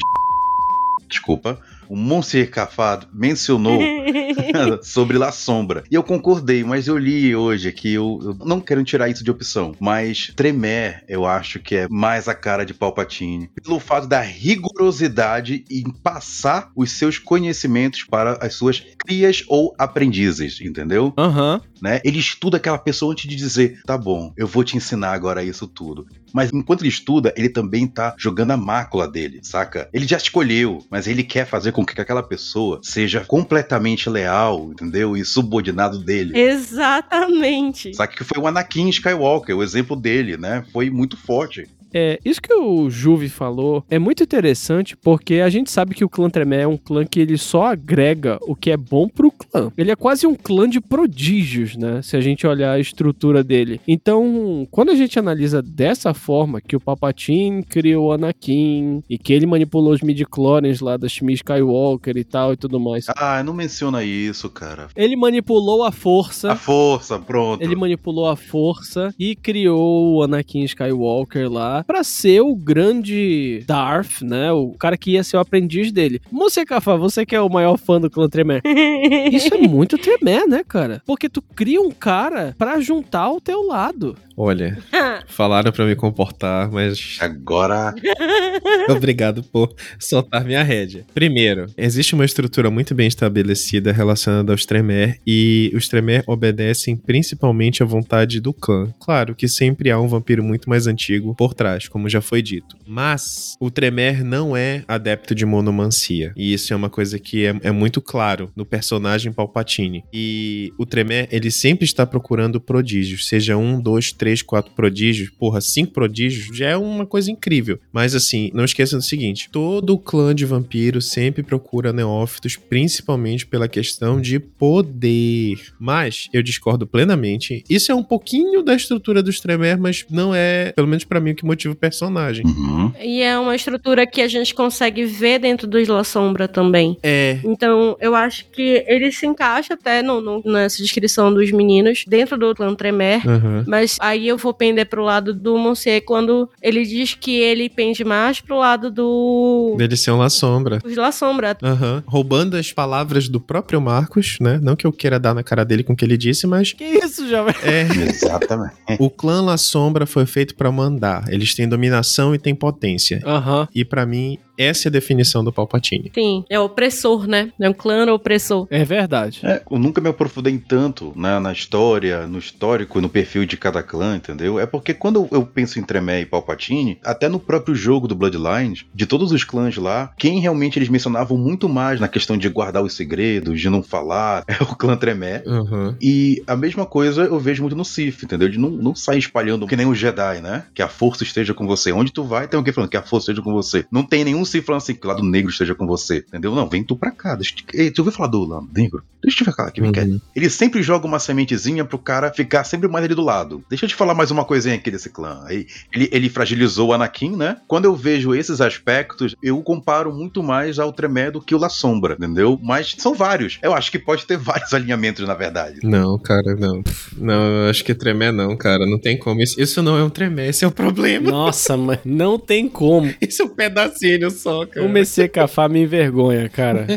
Desculpa. O Monsieur Cafado mencionou sobre La Sombra. E eu concordei, mas eu li hoje aqui, eu, eu não quero tirar isso de opção, mas Tremere eu acho que é mais a cara de Palpatine. Pelo fato da rigorosidade em passar os seus conhecimentos para as suas crias ou aprendizes, entendeu? Aham. Né? Ele estuda aquela pessoa antes de dizer, tá bom, eu vou te ensinar agora isso tudo. Mas enquanto ele estuda, ele também tá jogando a mácula dele, saca? Ele já escolheu, mas ele quer fazer com que aquela pessoa seja completamente leal, entendeu? E subordinado dele. Exatamente. Saca que foi o Anakin Skywalker, o exemplo dele, né? Foi muito forte. É, isso que o Juve falou é muito interessante porque a gente sabe que o clã Tremé é um clã que ele só agrega o que é bom pro clã. Ele é quase um clã de prodígios, né? Se a gente olhar a estrutura dele. Então, quando a gente analisa dessa forma que o Palpatine criou o Anakin e que ele manipulou os midi-clones lá da Shmi Skywalker e tal e tudo mais. Ah, não menciona isso, cara. Ele manipulou a força. A força, pronto. Ele manipulou a força e criou o Anakin Skywalker lá pra ser o grande Darth, né? O cara que ia ser o aprendiz dele. Você, Cafá, você que é o maior fã do clã Tremere. Isso é muito Tremere, né, cara? Porque tu cria um cara pra juntar ao teu lado. Olha, falaram pra me comportar, mas Agora. obrigado por soltar minha rédea. Primeiro, existe uma estrutura muito bem estabelecida relacionada aos Tremere e os Tremere obedecem principalmente à vontade do clã. Claro que sempre há um vampiro muito mais antigo por trás, como já foi dito. Mas o Tremere não é adepto de monomancia. E isso é uma coisa que é, é muito claro no personagem Palpatine. E o Tremere, ele sempre está procurando prodígios, seja um, dois, três, quatro prodígios. Porra, cinco prodígios já é uma coisa incrível. Mas assim, não esqueça do seguinte: todo o clã de vampiro sempre procura neófitos, principalmente pela questão de poder. Mas eu discordo plenamente. Isso é um pouquinho da estrutura dos Tremere, mas não é, pelo menos pra mim, o que motiva o personagem. Uhum. E é uma estrutura que a gente consegue ver dentro do Isla Sombra também. É. Então, eu acho que ele se encaixa até no, no- nessa descrição dos meninos dentro do clã Tremere. Aham. Mas aí eu vou pender pro lado do Monsieur quando ele diz que ele pende mais pro lado do. Dele ser uma sombra. do Isla Sombra. Aham. Roubando as palavras do próprio Marcos, né? Não que eu queira dar na cara dele com o que ele disse, mas Que isso, jovem? é. Exatamente. O clã La Sombra foi feito pra mandar. Eles Eles têm dominação e têm potência. Aham. E pra mim, essa é a definição do Palpatine. Sim, é opressor, né? É um clã opressor. É verdade. É, eu nunca me aprofundei tanto né, na história, no histórico, no perfil de cada clã, entendeu? É porque quando eu penso em Tremé e Palpatine, até no próprio jogo do Bloodlines, de todos os clãs lá, quem realmente eles mencionavam muito mais na questão de guardar os segredos, de não falar, é o clã Tremé. Uhum. E a mesma coisa eu vejo muito no Sith, entendeu? De não, não sair espalhando que nem o Jedi, né? Que a força esteja com você. Onde tu vai, tem alguém falando que a força esteja com você. Não tem nenhum Sith falando assim que o lado negro esteja com você, entendeu? Não, vem tu pra cá. Deixa eu te... Ei, tu ouviu falar do lado negro? Deixa eu te falar aqui, me Uhum. quer. Ele sempre joga uma sementezinha pro cara ficar sempre mais ali do lado. Deixa eu te falar mais uma coisinha aqui desse clã. Aí, ele, ele fragilizou o Anakin, né? Quando eu vejo esses aspectos, eu comparo muito mais ao Tremé do que o La Sombra, entendeu? Mas são vários. Eu acho que pode ter vários alinhamentos, na verdade. Não, cara, não. Não, eu acho que tremé não, cara. Não tem como. Isso, isso não é um tremé, esse é o problema. Nossa, mas não tem como. Esse é um pedacinho só, cara. O Messias Cafá me envergonha, cara.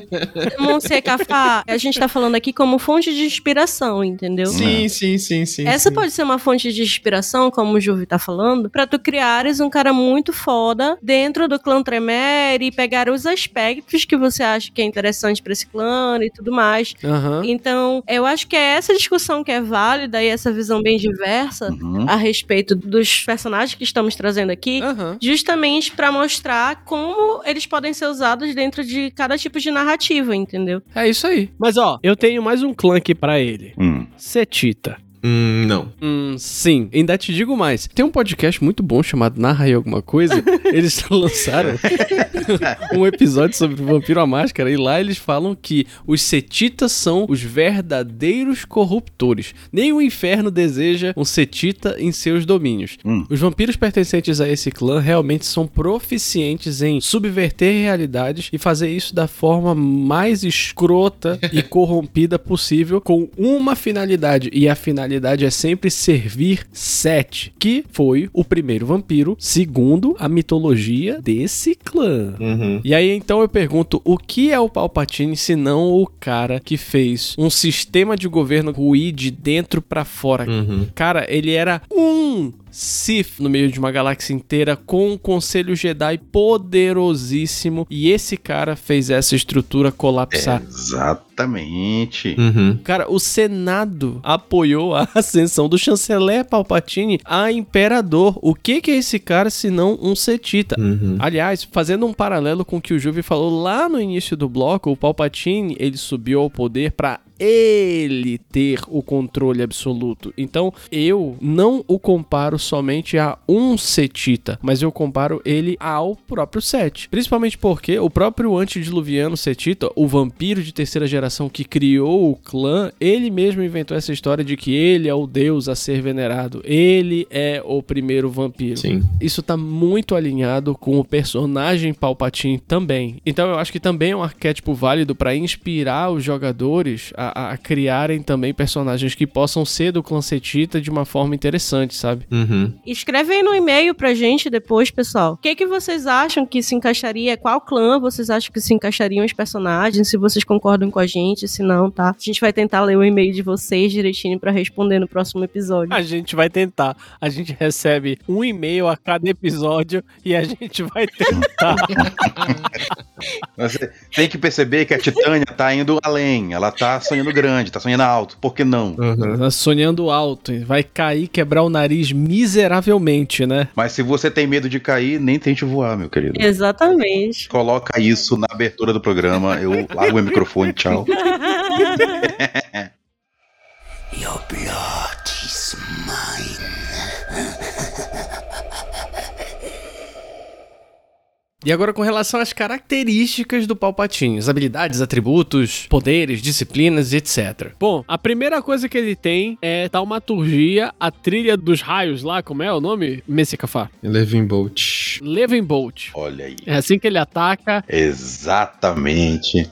Monse Cafá, a gente tá falando aqui como fonte de inspiração, entendeu? Sim, sim, sim, sim. Essa sim. pode ser uma fonte de inspiração, como o Juvi tá falando, pra tu criares um cara muito foda dentro do clã Tremere e pegar os aspectos que você acha que é interessante pra esse clã e tudo mais. Aham. Então, eu acho que é essa discussão que é válida e essa visão bem diversa Uhum. a respeito dos personagens que estamos trazendo aqui, Aham. justamente pra mostrar como eles podem ser usados dentro de cada tipo de narrativa, entendeu? É isso aí. Mas ó, eu tenho mais um clã aqui pra ele. Hum. Setita. Hum, não. Hum, sim. Ainda te digo mais. Tem um podcast muito bom chamado Narra aí Alguma Coisa. Eles lançaram um episódio sobre o Vampiro à Máscara e lá eles falam que os setitas são os verdadeiros corruptores. Nem o inferno deseja um setita em seus domínios. Hum. Os vampiros pertencentes a esse clã realmente são proficientes em subverter realidades e fazer isso da forma mais escrota e corrompida possível com uma finalidade. E a finalidade é sempre servir Sete, que foi o primeiro vampiro, segundo a mitologia desse clã. Uhum. E aí então eu pergunto, o que é o Palpatine se não o cara que fez um sistema de governo ruir de dentro pra fora? Uhum. Cara, ele era um Sith no meio de uma galáxia inteira com um conselho Jedi poderosíssimo e esse cara fez essa estrutura colapsar. Exatamente. Uhum. Cara, o Senado apoiou a ascensão do chanceler Palpatine a imperador. O que que é esse cara se não um setita? Uhum. Aliás, fazendo um paralelo com o que o Juve falou lá no início do bloco, o Palpatine, ele subiu ao poder pra ele ter o controle absoluto. Então, eu não o comparo somente a um setita, mas eu comparo ele ao próprio Set. Principalmente porque o próprio antediluviano setita, o vampiro de terceira geração que criou o clã, ele mesmo inventou essa história de que ele é o deus a ser venerado. Ele é o primeiro vampiro. Sim. Isso tá muito alinhado com o personagem Palpatine também. Então eu acho que também é um arquétipo válido pra inspirar os jogadores a, a- a criarem também personagens que possam ser do clã Setita de uma forma interessante, sabe? Uhum. Escreve aí no e-mail pra gente depois, pessoal. O que, que vocês acham que se encaixaria? Qual clã vocês acham que se encaixariam os personagens? Se vocês concordam com a gente, se não, tá? A gente vai tentar ler o e-mail de vocês direitinho pra responder no próximo episódio. A gente vai tentar. A gente recebe um e-mail a cada episódio e a gente vai tentar. Você tem que perceber que a Titânia tá indo além. Ela tá sonhando grande, tá sonhando alto. Por que não? Uhum. Tá sonhando alto, vai cair, quebrar o nariz miseravelmente, né? Mas se você tem medo de cair, nem tente voar, meu querido. Exatamente. Coloca isso na abertura do programa. Eu largo o microfone, tchau. Your blood is E agora com relação às características do Palpatine, as habilidades, atributos, poderes, disciplinas, etc. Bom, a primeira coisa que ele tem é taumaturgia, a trilha dos raios lá, como é o nome? Messi Cafá. Levin Bolt. Levin Bolt. Olha aí. É assim que ele ataca. Exatamente.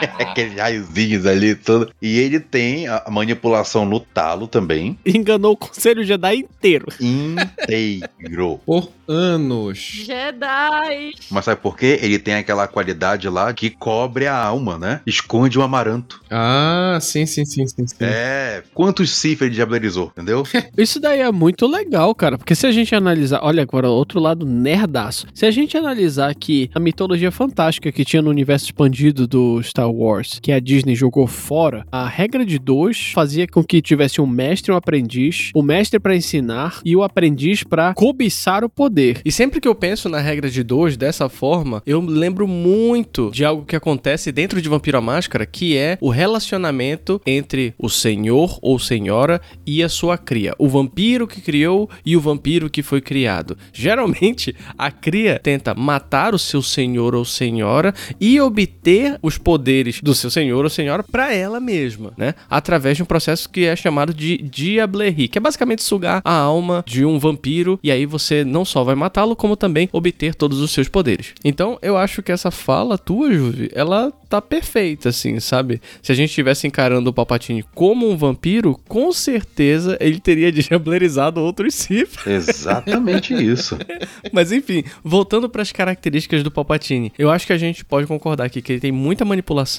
Aqueles raiozinhos ali, tudo. E ele tem a manipulação no talo também. Enganou o Conselho Jedi inteiro. Inteiro. Por anos. Jedi! Mas sabe por quê? Ele tem aquela qualidade lá que cobre a alma, né? Esconde o amaranto. Ah, sim, sim, sim, sim. sim. É. Quantos Sith ele diablerizou, entendeu? Isso daí é muito legal, cara, porque se a gente analisar, olha agora, outro lado nerdaço. Se a gente analisar que a mitologia fantástica que tinha no universo expandido do Star Wars, que a Disney jogou fora, a regra de dois fazia com que tivesse um mestre e um aprendiz, o mestre pra ensinar e o aprendiz pra cobiçar o poder. E sempre que eu penso na regra de dois dessa forma, eu lembro muito de algo que acontece dentro de Vampiro à Máscara, que é o relacionamento entre o senhor ou senhora e a sua cria. O vampiro que criou e o vampiro que foi criado. Geralmente, a cria tenta matar o seu senhor ou senhora e obter os poderes do seu senhor ou senhora para ela mesma, né? Através de um processo que é chamado de diablerie, que é basicamente sugar a alma de um vampiro e aí você não só vai matá-lo, como também obter todos os seus poderes. Então, eu acho que essa fala tua, Juve, ela tá perfeita, assim, sabe? Se a gente estivesse encarando o Palpatine como um vampiro, com certeza ele teria diablerizado outros Sith. Exatamente isso. Mas enfim, voltando para as características do Palpatine, eu acho que a gente pode concordar aqui que ele tem muita manipulação,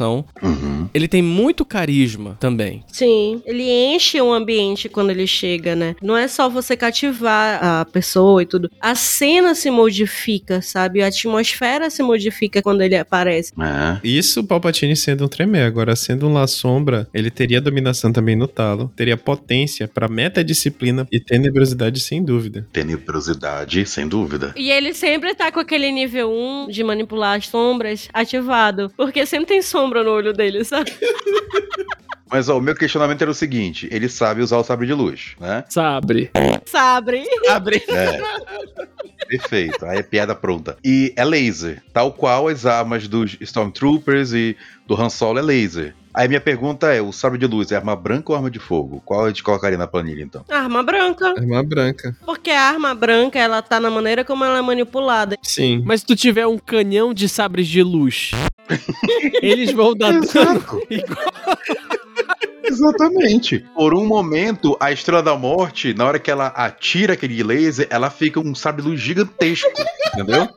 Uhum. ele tem muito carisma também. Sim, ele enche um ambiente quando ele chega, né? Não é só você cativar a pessoa e tudo. A cena se modifica, sabe? A atmosfera se modifica quando ele aparece. É. Isso o Palpatine sendo um tremé. Agora, sendo um La Sombra, ele teria dominação também no talo, teria potência pra metadisciplina e tenebrosidade sem dúvida. Tenebrosidade, sem dúvida. E ele sempre tá com aquele nível 1 de manipular as sombras ativado. Porque sempre tem sombra no olho dele, sabe? Mas ó, o meu questionamento era o seguinte: ele sabe usar o sabre de luz, né? Sabre. Sabe? Abre. É. Perfeito. Aí é piada pronta. E é laser. Tal qual as armas dos Stormtroopers e do Han Solo é laser. Aí minha pergunta é: o sabre de luz é arma branca ou arma de fogo? Qual a gente colocaria na planilha então? Arma branca. Arma branca. Porque a arma branca, ela tá na maneira como ela é manipulada. Sim. Mas se tu tiver um canhão de sabres de luz, eles vão dar dano igual. Exatamente. Por um momento, a Estrela da Morte, na hora que ela atira aquele laser, ela fica um sabre de luz gigantesco. entendeu?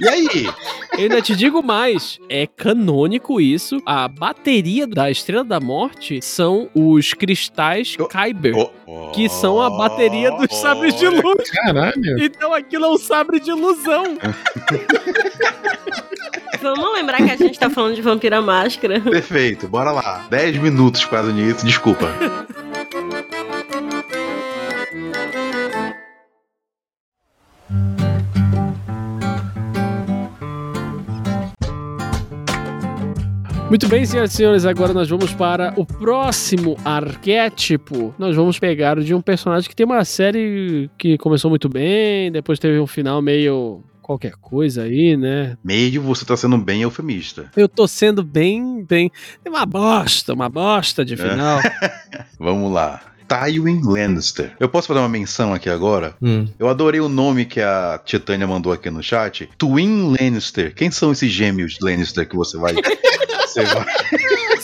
E aí? Eu ainda te digo mais, é canônico isso. A bateria da Estrela da Morte são os cristais Oh, Kyber, Oh, que são a bateria dos oh, sabres de luz. Caralho. Então aquilo é um sabre de ilusão. Vamos lembrar que a gente tá falando de Vampira Máscara. Perfeito, bora lá. 10 minutos quase nisso, desculpa. Muito bem, senhoras e senhores, agora nós vamos para o próximo arquétipo. Nós vamos pegar de um personagem que tem uma série que começou muito bem, depois teve um final meio qualquer coisa aí, né? Meio você tá sendo bem eufemista. Eu tô sendo bem, bem. Tem uma bosta, uma bosta de final. Vamos lá. Tywin Lannister. Eu posso fazer uma menção aqui agora? Hum. Eu adorei o nome que a Titânia mandou aqui no chat. Twin Lannister. Quem são esses gêmeos Lannister que você vai. você vai.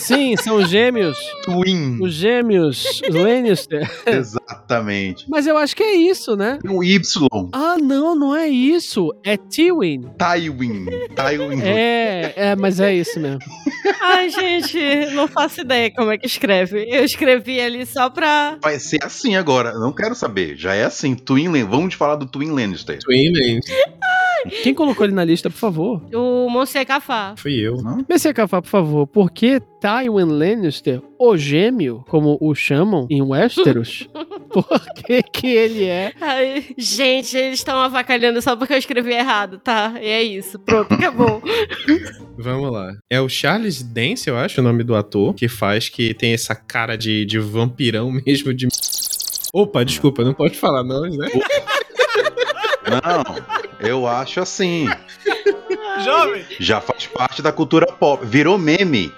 Sim, são gêmeos. Twin. Os gêmeos Lannister. Exatamente. Mas eu acho que é isso, né? Tem um Y. Ah, não, não é isso. É Tywin. Tywin. Tywin. É, é, mas é isso mesmo. Ai, gente, não faço ideia como é que escreve. Eu escrevi ali só pra. Vai ser assim agora. Não quero saber. Já é assim. Twin Vamos falar do Twin Lannister. Twin Lanes. Quem colocou ele na lista, por favor? O Monsieur Cafá. Fui eu. Não? Messias Cafá, por favor, por que Tywin Lannister, o gêmeo, como o chamam em Westeros, por que que ele é... Ai, gente, eles estão avacalhando só porque eu escrevi errado, tá? E é isso. Pronto, acabou. Vamos lá. É o Charles Dance, eu acho, o nome do ator, que faz que tem essa cara de, de vampirão mesmo de. Opa, desculpa, não pode falar não, né? Não. Eu acho assim. Jovem! Já faz parte da cultura pop. Virou meme.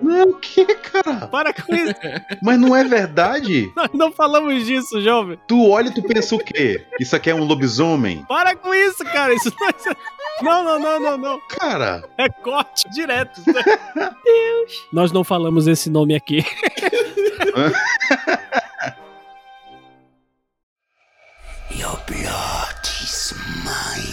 Não, o que, cara? Para com isso. Mas não é verdade? Nós não falamos disso, jovem. Tu olha e tu pensa o quê? Isso aqui é um lobisomem? Para com isso, cara. Isso não é... Não, não, não, não, não. Cara, É corte direto. Deus. Nós não falamos esse nome aqui. Your blood is mine.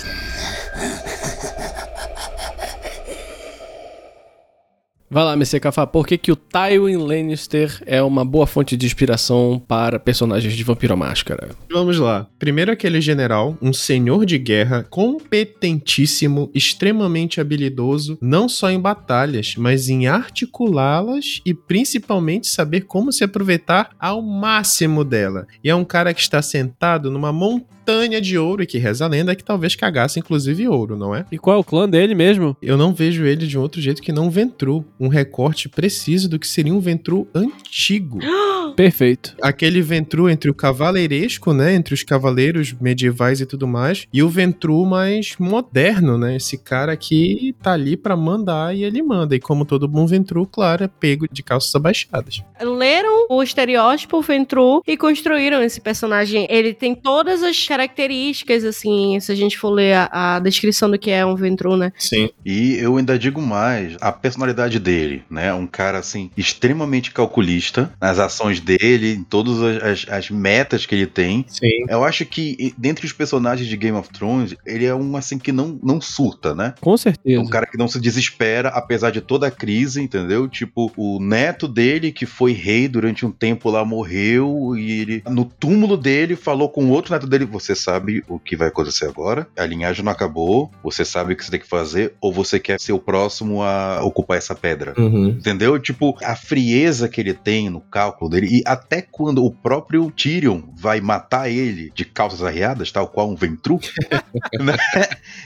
Vai lá, MC Cafá, por que, que o Tywin Lannister é uma boa fonte de inspiração para personagens de Vampiro Máscara? Vamos lá. Primeiro aquele general, um senhor de guerra, competentíssimo, extremamente habilidoso, não só em batalhas, mas em articulá-las e principalmente saber como se aproveitar ao máximo dela. E é um cara que está sentado numa montanha de ouro e que reza a lenda que talvez cagasse inclusive ouro, não é? E qual é o clã dele mesmo? Eu não vejo ele de um outro jeito que não Ventru. Um recorte preciso do que seria um Ventru antigo. Perfeito. Aquele Ventru entre o cavaleiresco, né? Entre os cavaleiros medievais e tudo mais. E o Ventru mais moderno, né? Esse cara que tá ali pra mandar e ele manda. E como todo bom Ventru, claro, é pego de calças abaixadas. Leram o estereótipo Ventru e construíram esse personagem. Ele tem todas as características, assim, se a gente for ler a, a descrição do que é um Ventru, né? Sim. E eu ainda digo mais, a personalidade dele, né? Um cara assim extremamente calculista nas ações dele, em todas as, as- as metas que ele tem. Sim. Eu acho que dentre os personagens de Game of Thrones, ele é um assim que não, não surta, né? Com É certeza. um cara que não se desespera, apesar de toda a crise, entendeu? Tipo, o neto dele, que foi rei durante um tempo lá, morreu, e ele, no túmulo dele, falou com o outro neto dele: Você sabe o que vai acontecer agora? A linhagem não acabou, você sabe o que você tem que fazer, ou você quer ser o próximo a ocupar essa pedra? Uhum. Entendeu? Tipo, a frieza que ele tem no cálculo dele, e até quando o próprio Tyrion vai matar ele de calças arriadas, tal qual um Ventru, né?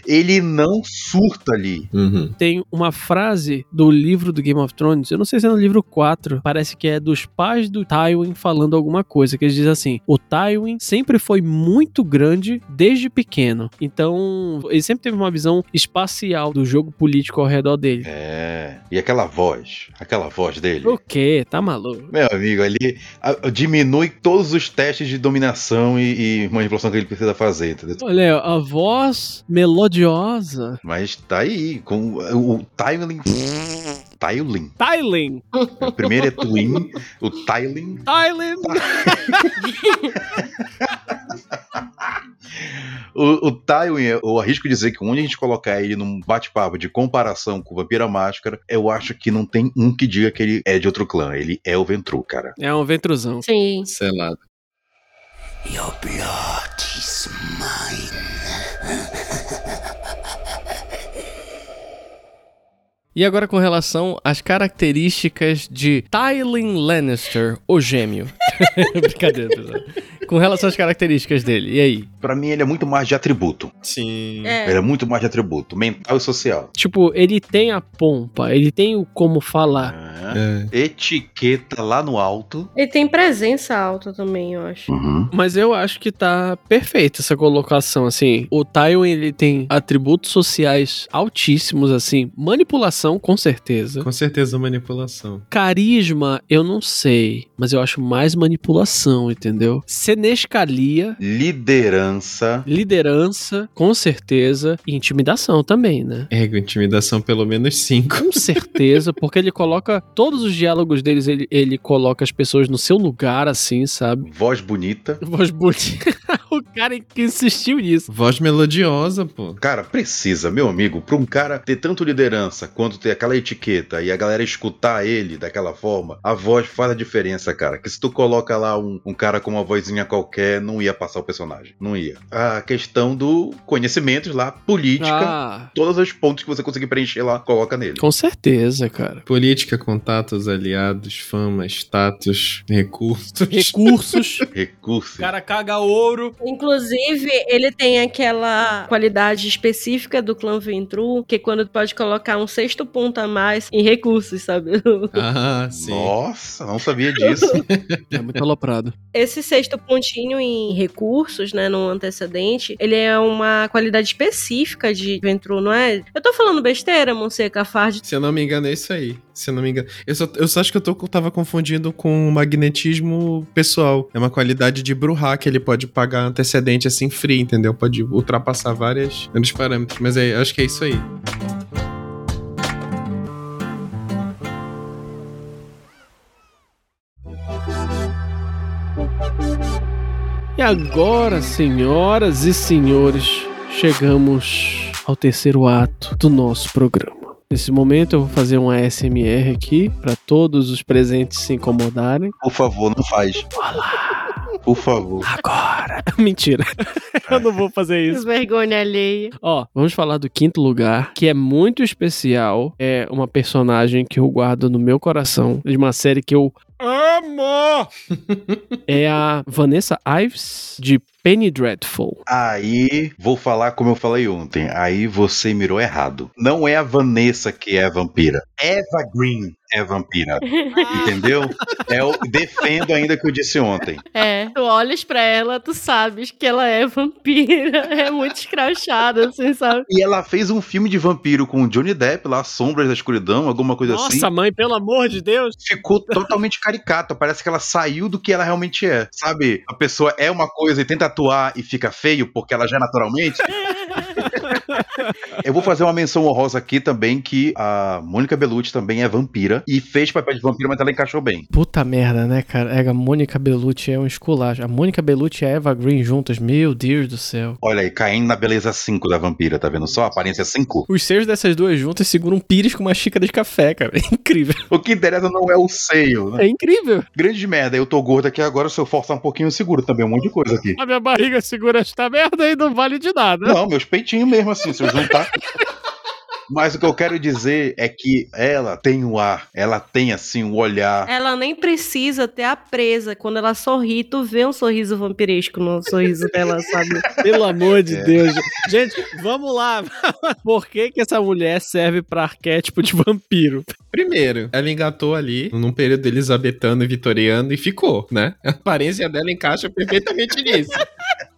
ele não surta ali. Uhum. Tem uma frase do livro do Game of Thrones, eu não sei se é no livro 4, parece que é dos pais do Tywin falando alguma coisa, que eles dizem assim: o Tywin sempre foi muito grande desde pequeno. Então, ele sempre teve uma visão espacial do jogo político ao redor dele. É. E aquela voz, aquela voz dele. O quê? Tá maluco? Meu amigo, ali a- diminui todos os testes de dominação e, e manipulação que ele precisa fazer, entendeu? Olha, a voz melodiosa. Mas tá aí, com o, o Tywin. Tywin! O primeiro é Twin, o Tywin. Tywin! O, o Tywin, eu arrisco dizer que onde a gente colocar ele num bate-papo de comparação com o Vampira Máscara, eu acho que não tem um que diga que ele é de outro clã. Ele é o Ventru, cara. É um ventruzão. Sim. Selado. Your blood is mine. E agora com relação às características de Tywin Lannister, o gêmeo. Brincadeira, pessoal. Com relação às características dele, e aí? Pra mim, ele é muito mais de atributo. Sim. É. Ele é muito mais de atributo, mental e social. Tipo, ele tem a pompa, ele tem o como falar. É. Etiqueta lá no alto. Ele tem presença alta também, eu acho. Uhum. Mas eu acho que tá perfeita essa colocação, assim. O Tywin, ele tem atributos sociais altíssimos, assim. Manipulação, com certeza. Com certeza manipulação. Carisma, eu não sei. Mas eu acho mais manipulação, entendeu? Senescalia, Liderança. liderança, com certeza. E intimidação também, né? Ego, intimidação pelo menos 5. Com certeza, porque ele coloca todos os diálogos deles, ele, ele coloca as pessoas no seu lugar, assim, sabe? Voz bonita. Voz bonita. cara que insistiu nisso. Voz melodiosa, pô. Cara, precisa, meu amigo, pra um cara ter tanto liderança quanto ter aquela etiqueta e a galera escutar ele daquela forma, a voz faz a diferença, cara. Que se tu coloca lá um, um cara com uma vozinha qualquer, não ia passar o personagem. Não ia. A questão do conhecimentos lá, política, Ah, todos os pontos que você conseguir preencher lá, coloca nele. com certeza, cara. Política, contatos, aliados, fama, status, recursos. Recursos. Recurso. o cara caga ouro. Inclusive, ele tem aquela qualidade específica do clã Ventru, que é quando tu pode colocar um sexto ponto a mais em recursos, sabe? Ah, sim. Nossa, não sabia disso. É muito aloprado. Esse sexto pontinho em recursos, né, no antecedente, ele é uma qualidade específica de Ventru, não é? Eu tô falando besteira, Monseca Fard? Se eu não me engano, é isso aí. Se eu não me engano. Eu só, eu só acho que eu tô, tava confundindo com magnetismo pessoal. É uma qualidade de Bruhá que ele pode pagar antecedente assim free, entendeu? Pode ultrapassar várias, vários parâmetros. Mas é, acho que é isso aí. E agora, senhoras e senhores, chegamos ao terceiro ato do nosso programa. Nesse momento eu vou fazer um ASMR aqui para todos os presentes se incomodarem. Por favor, não faz. Por favor. Agora. Mentira. eu não vou fazer isso. Vergonha alheia. Ó, vamos falar do quinto lugar, que é muito especial. É uma personagem que eu guardo no meu coração, de uma série que eu amo. é a Vanessa Ives de Penny Dreadful. Aí, vou falar como eu falei ontem. Aí você mirou errado. Não é a Vanessa que é a vampira. Eva Green é vampira. Entendeu? É o defendo ainda que eu disse ontem. É, tu olhas pra ela, tu sabes que ela é vampira. É muito escrachada, assim, sabe? E ela fez um filme de vampiro com o Johnny Depp lá, Sombras da Escuridão, alguma coisa assim. Nossa, mãe, pelo amor de Deus. Ficou totalmente caricata. Parece que ela saiu do que ela realmente é. Sabe? A pessoa é uma coisa e tenta atuar e fica feio porque ela já é naturalmente. Eu vou fazer uma menção honrosa aqui também que a Mônica Bellucci também é vampira e fez papel de vampira, mas ela encaixou bem. Puta merda, né, cara? É, a Mônica Bellucci é um esculacho. A Mônica Bellucci e a Eva Green juntas, meu Deus do céu. Olha aí, caindo na beleza 5 da vampira, tá vendo só? Aparência 5. Os seios dessas duas juntas seguram um pires com uma xícara de café, cara. É incrível. O que interessa não é o seio, né? É incrível. Grande merda, eu tô gordo aqui agora, se eu forçar um pouquinho eu seguro também um monte de coisa aqui. A minha barriga segura esta merda e não vale de nada. Não, meus peitinhos mesmo assim, se eu juntar. Mas o que eu quero dizer é que ela tem o ar, ela tem assim o olhar. Ela nem precisa ter a presa. Quando ela sorri, tu vê um sorriso vampiresco no sorriso dela, sabe? Pelo amor de É. Deus. Gente, vamos lá. Por que, que essa mulher serve pra arquétipo de vampiro? Primeiro, ela engatou ali num período elizabetano e vitoriano e ficou, né? A aparência dela encaixa perfeitamente nisso.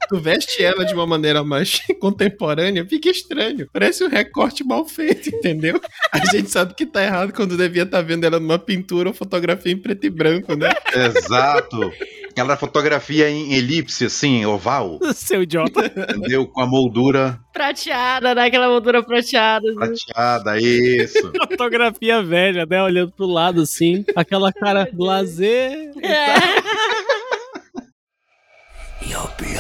Tu veste ela de uma maneira mais contemporânea, fica estranho. Parece um recorte mal feito, entendeu? A gente sabe que tá errado quando devia estar vendo ela numa pintura ou fotografia em preto e branco, né? Exato. Aquela fotografia em elipse, assim, oval, Seu idiota. entendeu? Com a moldura Prateada, né? Aquela moldura prateada. prateada, isso. Fotografia velha, né? Olhando pro lado assim. Aquela cara lazer. É. Blood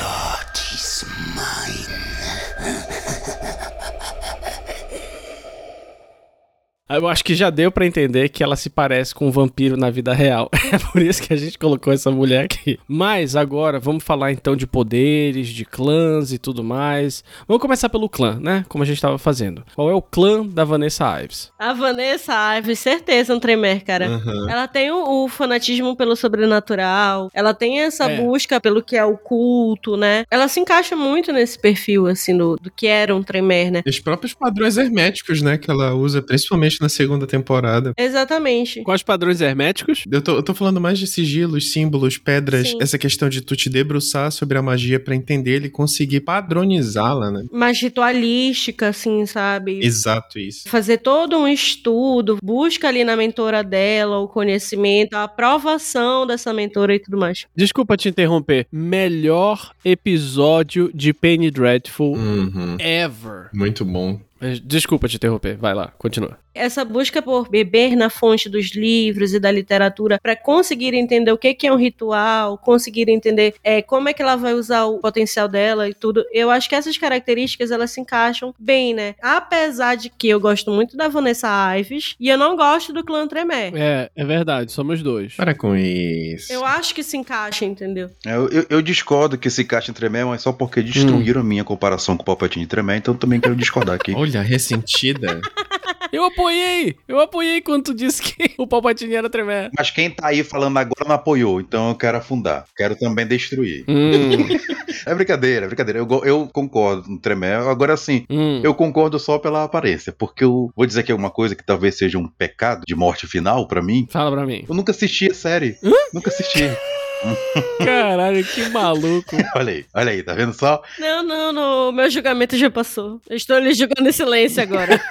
Eu acho que já deu pra entender que ela se parece com um vampiro na vida real. É por isso que a gente colocou essa mulher aqui. Mas agora vamos falar então de poderes, de clãs e tudo mais. Vamos começar pelo clã, né? Como a gente tava fazendo. Qual é o clã da Vanessa Ives? A Vanessa Ives, certeza, um tremer, cara. Aham. Ela tem o, o fanatismo pelo sobrenatural, ela tem essa É. busca pelo que é o culto, né? Ela se encaixa muito nesse perfil, assim, do, do que era um tremer, né? E Os próprios padrões herméticos, né? Que ela usa, principalmente na segunda temporada. Exatamente. Quais padrões herméticos? Eu tô, eu tô falando mais de sigilos, símbolos, pedras, Sim. essa questão de tu te debruçar sobre a magia pra entender ele e conseguir padronizá-la, né? Mais ritualística, assim, sabe? Exato isso. Fazer todo um estudo, busca ali na mentora dela o conhecimento, a aprovação dessa mentora e tudo mais. Desculpa te interromper. Melhor episódio de Penny Dreadful Uhum. ever. Muito bom. Desculpa te interromper. Vai lá, continua. essa busca por beber na fonte dos livros e da literatura para conseguir entender o que, que é um ritual, conseguir entender é, como é que ela vai usar o potencial dela e tudo. Eu acho que essas características elas se encaixam bem, né? Apesar de que eu gosto muito da Vanessa Ives e eu não gosto do clã Tremé. É, é verdade, somos dois. Para com isso. Eu acho que se encaixa, entendeu? É, Eu, eu- eu discordo que esse caixa em Tremé, mas só porque destruíram a minha comparação com o Palpatine de Tremé, então eu também quero discordar aqui. Olha, ressentida. Eu apoiei! Eu apoiei quando tu disse que o Palpatine era Tremé. Mas quem tá aí falando agora não apoiou, então eu quero afundar. Quero também destruir. Hum, É brincadeira, é brincadeira. Eu, eu concordo com o Tremé. Agora sim, hum. eu concordo só pela aparência. Porque eu vou dizer aqui alguma coisa que talvez seja um pecado de morte final pra mim. Fala pra mim. Eu nunca assisti a série. Nunca assisti. Caralho, que maluco. olha aí, olha aí, tá vendo só? Não, não, não. O meu julgamento já passou. Eu estou lhe julgando em silêncio agora.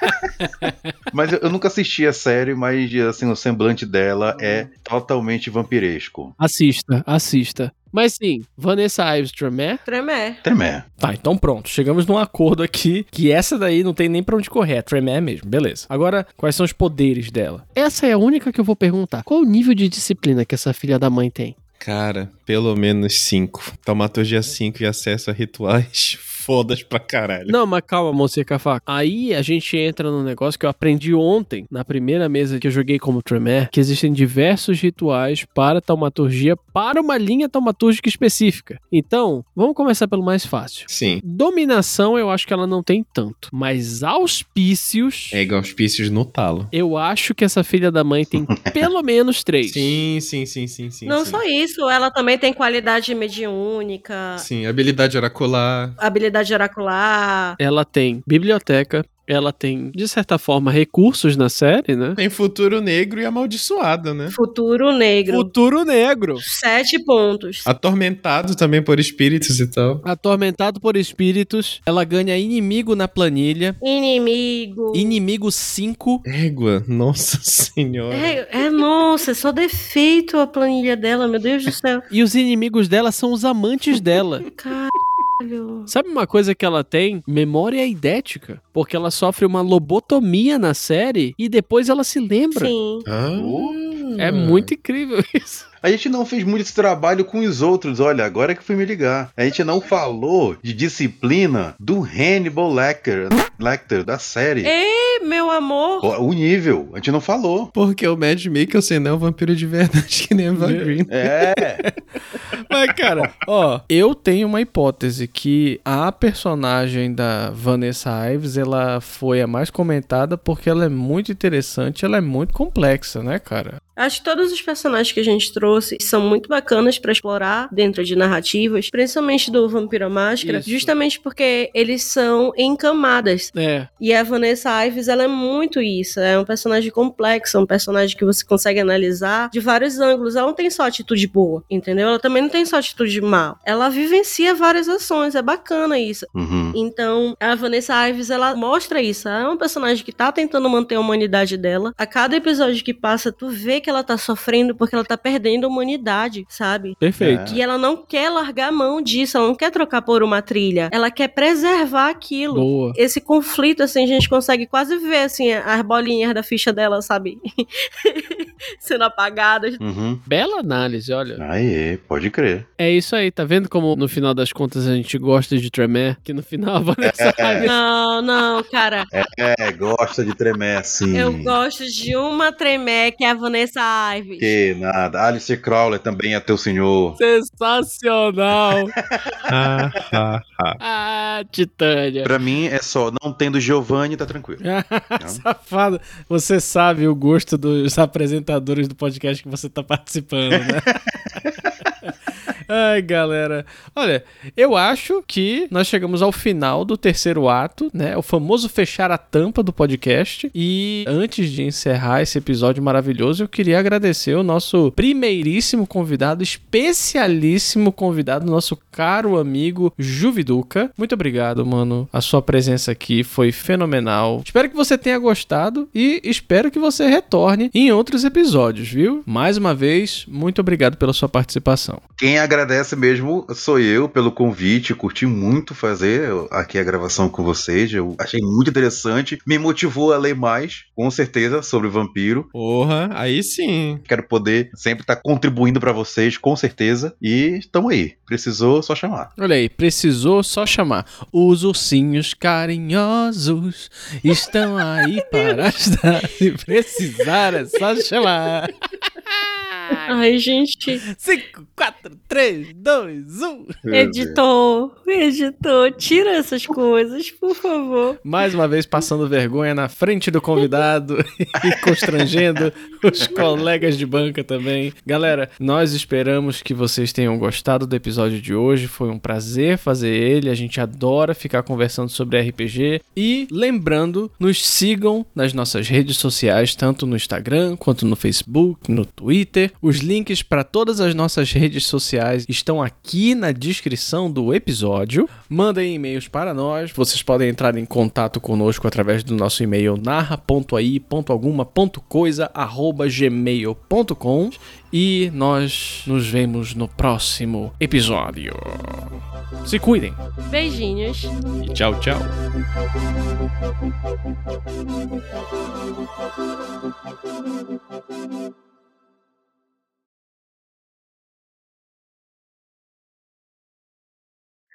Mas eu, eu nunca assisti a série, mas assim, o semblante dela é totalmente vampiresco. Assista, assista. Mas sim, Vanessa Ives Tremé. Tremé. Tremé. Tá, então pronto. Chegamos num acordo aqui que essa daí não tem nem pra onde correr. É Tremé mesmo, beleza. Agora, quais são os poderes dela? Essa é a única que eu vou perguntar. Qual o nível de disciplina que essa filha da mãe tem? Cara, pelo menos cinco. Taumaturgia 5 e acesso a rituais fodas pra caralho. Não, mas calma, Monster Cafá. Aí a gente entra num negócio que eu aprendi ontem, na primeira mesa que eu joguei como Tremere, que existem diversos rituais para taumaturgia, para uma linha taumatúrgica específica. Então, vamos começar pelo mais fácil. Sim. Dominação, eu acho que ela não tem tanto. Mas auspícios. É igual auspícios no talo. Eu acho que essa filha da mãe tem pelo menos três. Sim, sim, sim, sim, sim. Não sim. só isso, ela também tem qualidade mediúnica, Sim, habilidade oracular. habilidade oracular. Ela tem biblioteca. Ela tem, de certa forma, recursos na série, né? Tem futuro negro e amaldiçoado, né? Futuro negro. Futuro negro. Sete pontos. Atormentado também por espíritos e tal. Atormentado por espíritos. Ela ganha inimigo na planilha. Inimigo. Inimigo 5. Égua, nossa senhora. É, é, nossa, é só defeito a planilha dela, meu Deus do céu. E os inimigos dela são os amantes dela. Caralho. Sabe uma coisa que ela tem? Memória idética. Porque ela sofre uma lobotomia na série e depois ela se lembra. Sim. Ah, É muito incrível isso. A gente não fez muito esse trabalho com os outros, olha, agora que fui me ligar. A gente não falou de disciplina do Hannibal Lecter, Lecter da série. Ei, meu amor. O o nível, a gente não falou. Porque o Mad Mikkelsen não é um vampiro de verdade que nem Eva Green. É, Mas, cara, ó, eu tenho uma hipótese que a personagem da Vanessa Ives, ela foi a mais comentada porque ela é muito interessante, ela é muito complexa, né, cara? Acho que todos os personagens que a gente trouxe são muito bacanas pra explorar dentro de narrativas, principalmente do Vampiro Máscara, Isso. justamente porque eles são em camadas. É, E a Vanessa Ives, ela é muito isso. É um personagem complexo, é um personagem que você consegue analisar de vários ângulos. Ela não tem só atitude boa, entendeu? Ela também não tem só atitude mal. Ela vivencia várias ações, é bacana isso. Uhum. Então, a Vanessa Ives, ela mostra isso. Ela é um personagem que tá tentando manter a humanidade dela. A cada episódio que passa, tu vê que ela tá sofrendo porque ela tá perdendo a humanidade, sabe? perfeito. E ela não quer largar a mão disso, ela não quer trocar por uma trilha. Ela quer preservar aquilo Boa. esse conflito, assim, a gente consegue quase ver, assim, as bolinhas da ficha dela, sabe? Sendo apagadas. Uhum. Bela análise, olha. Aê, pode crer. É isso aí, tá vendo como no final das contas a gente gosta de Tremere? Que no final a Vanessa Ives Não, não, cara. É, gosta de tremer assim. Eu gosto de uma tremé que é a Vanessa Que nada. Alice Crowley também é teu senhor. Sensacional! Ah, ah, ah. ah, Titânia! Pra mim é só, não tendo Giovanni, tá tranquilo. Safado, você sabe o gosto dos apresentadores do podcast que você tá participando, né? Ai, galera. Olha, eu acho que nós chegamos ao final do terceiro ato, né? O famoso fechar a tampa do podcast. E antes de encerrar esse episódio maravilhoso, eu queria agradecer o nosso primeiríssimo convidado, especialíssimo convidado, nosso caro amigo Juviduca. Muito obrigado, mano. A sua presença aqui foi fenomenal. Espero que você tenha gostado e espero que você retorne em outros episódios, viu? Mais uma vez, muito obrigado pela sua participação. Quem agradece mesmo sou eu pelo convite. Curti muito fazer aqui a gravação com vocês. Eu achei muito interessante. Me motivou a ler mais, com certeza, sobre o vampiro. Porra, aí sim. Quero poder sempre estar contribuindo pra vocês, com certeza. E estamos aí. Precisou, só chamar. Olha aí, precisou só chamar. Os ursinhos carinhosos estão aí para ajudar. Se precisar, é só chamar. Ai, gente. 5, 4, 3, 2, 1. Editor, editor, tira essas coisas, por favor. Mais uma vez passando vergonha na frente do convidado e constrangendo os colegas de banca também. Galera, nós esperamos que vocês tenham gostado do episódio de hoje. Foi um prazer fazer ele. A gente adora ficar conversando sobre RPG. E lembrando, nos sigam nas nossas redes sociais, tanto no Instagram quanto no Facebook, no Twitter. Os links para todas as nossas redes sociais estão aqui na descrição do episódio. Mandem e-mails para nós. Vocês podem entrar em contato conosco através do nosso e-mail narra.ai.alguma.coisa@gmail.com e nós nos vemos no próximo episódio. Se cuidem Beijinhos. e tchau, tchau.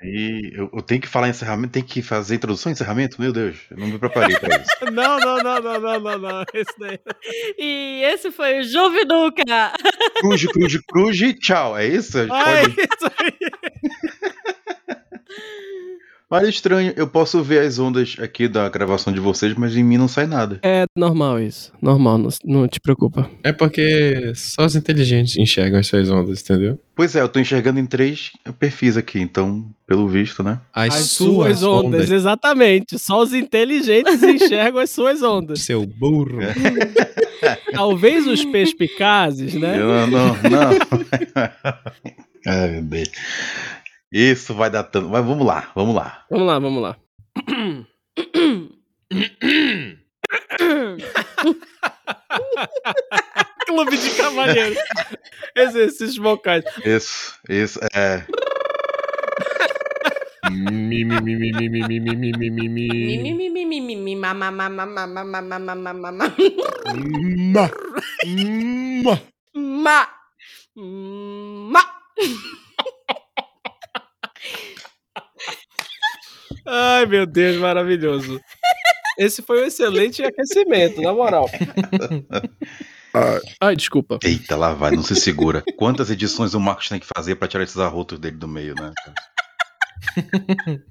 E eu, eu tenho que falar encerramento, tem que fazer introdução e encerramento? Meu Deus, eu não me preparei pra isso. Não, não, não, não, não, não, não. Esse daí. E esse foi o Joviduca. Cruze, cruze, cruze, tchau. É isso? Ah, é Pode- isso aí. Olha, estranho, eu posso ver as ondas aqui da gravação de vocês, mas em mim não sai nada. É normal isso. Normal, não, não te preocupa. É porque só os inteligentes enxergam essas ondas, entendeu? Pois é, eu tô enxergando em três perfis aqui, então, pelo visto, né? As, As suas ondas, exatamente. Só os inteligentes enxergam as suas ondas. Seu burro. Talvez os perspicazes, né? Eu não, não, não. Ai, meu Deus. Isso vai dar tanto. Mas vamos lá, vamos lá. Vamos lá, vamos lá. Clube de Cavalheiros. Exercícios vocais. Isso, isso, é. Mi, mi, mi, Ai, meu Deus, maravilhoso. Esse foi um excelente aquecimento, na moral. Ai, desculpa. Eita, lá vai, não se segura. Quantas edições o Marcos tem que fazer pra tirar esses arrotos dele do meio, né?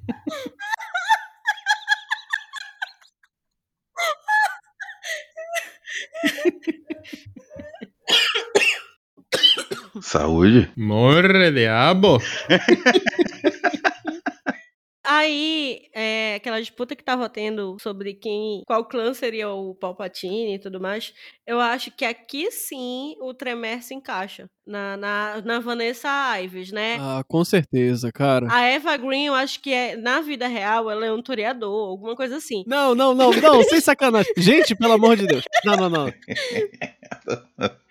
Saúde. Morre, diabo. Aí, é, aquela disputa que tava tendo sobre quem, qual clã seria o Palpatine e tudo mais, eu acho que aqui sim o Tremere se encaixa. Na, na, na Vanessa Ives, né? Ah, com certeza, cara. A Eva Green, eu acho que é, na vida real, ela é um toreador, alguma coisa assim. Não, não, não, não, sem sacanagem. Gente, pelo amor de Deus. Não, não, não.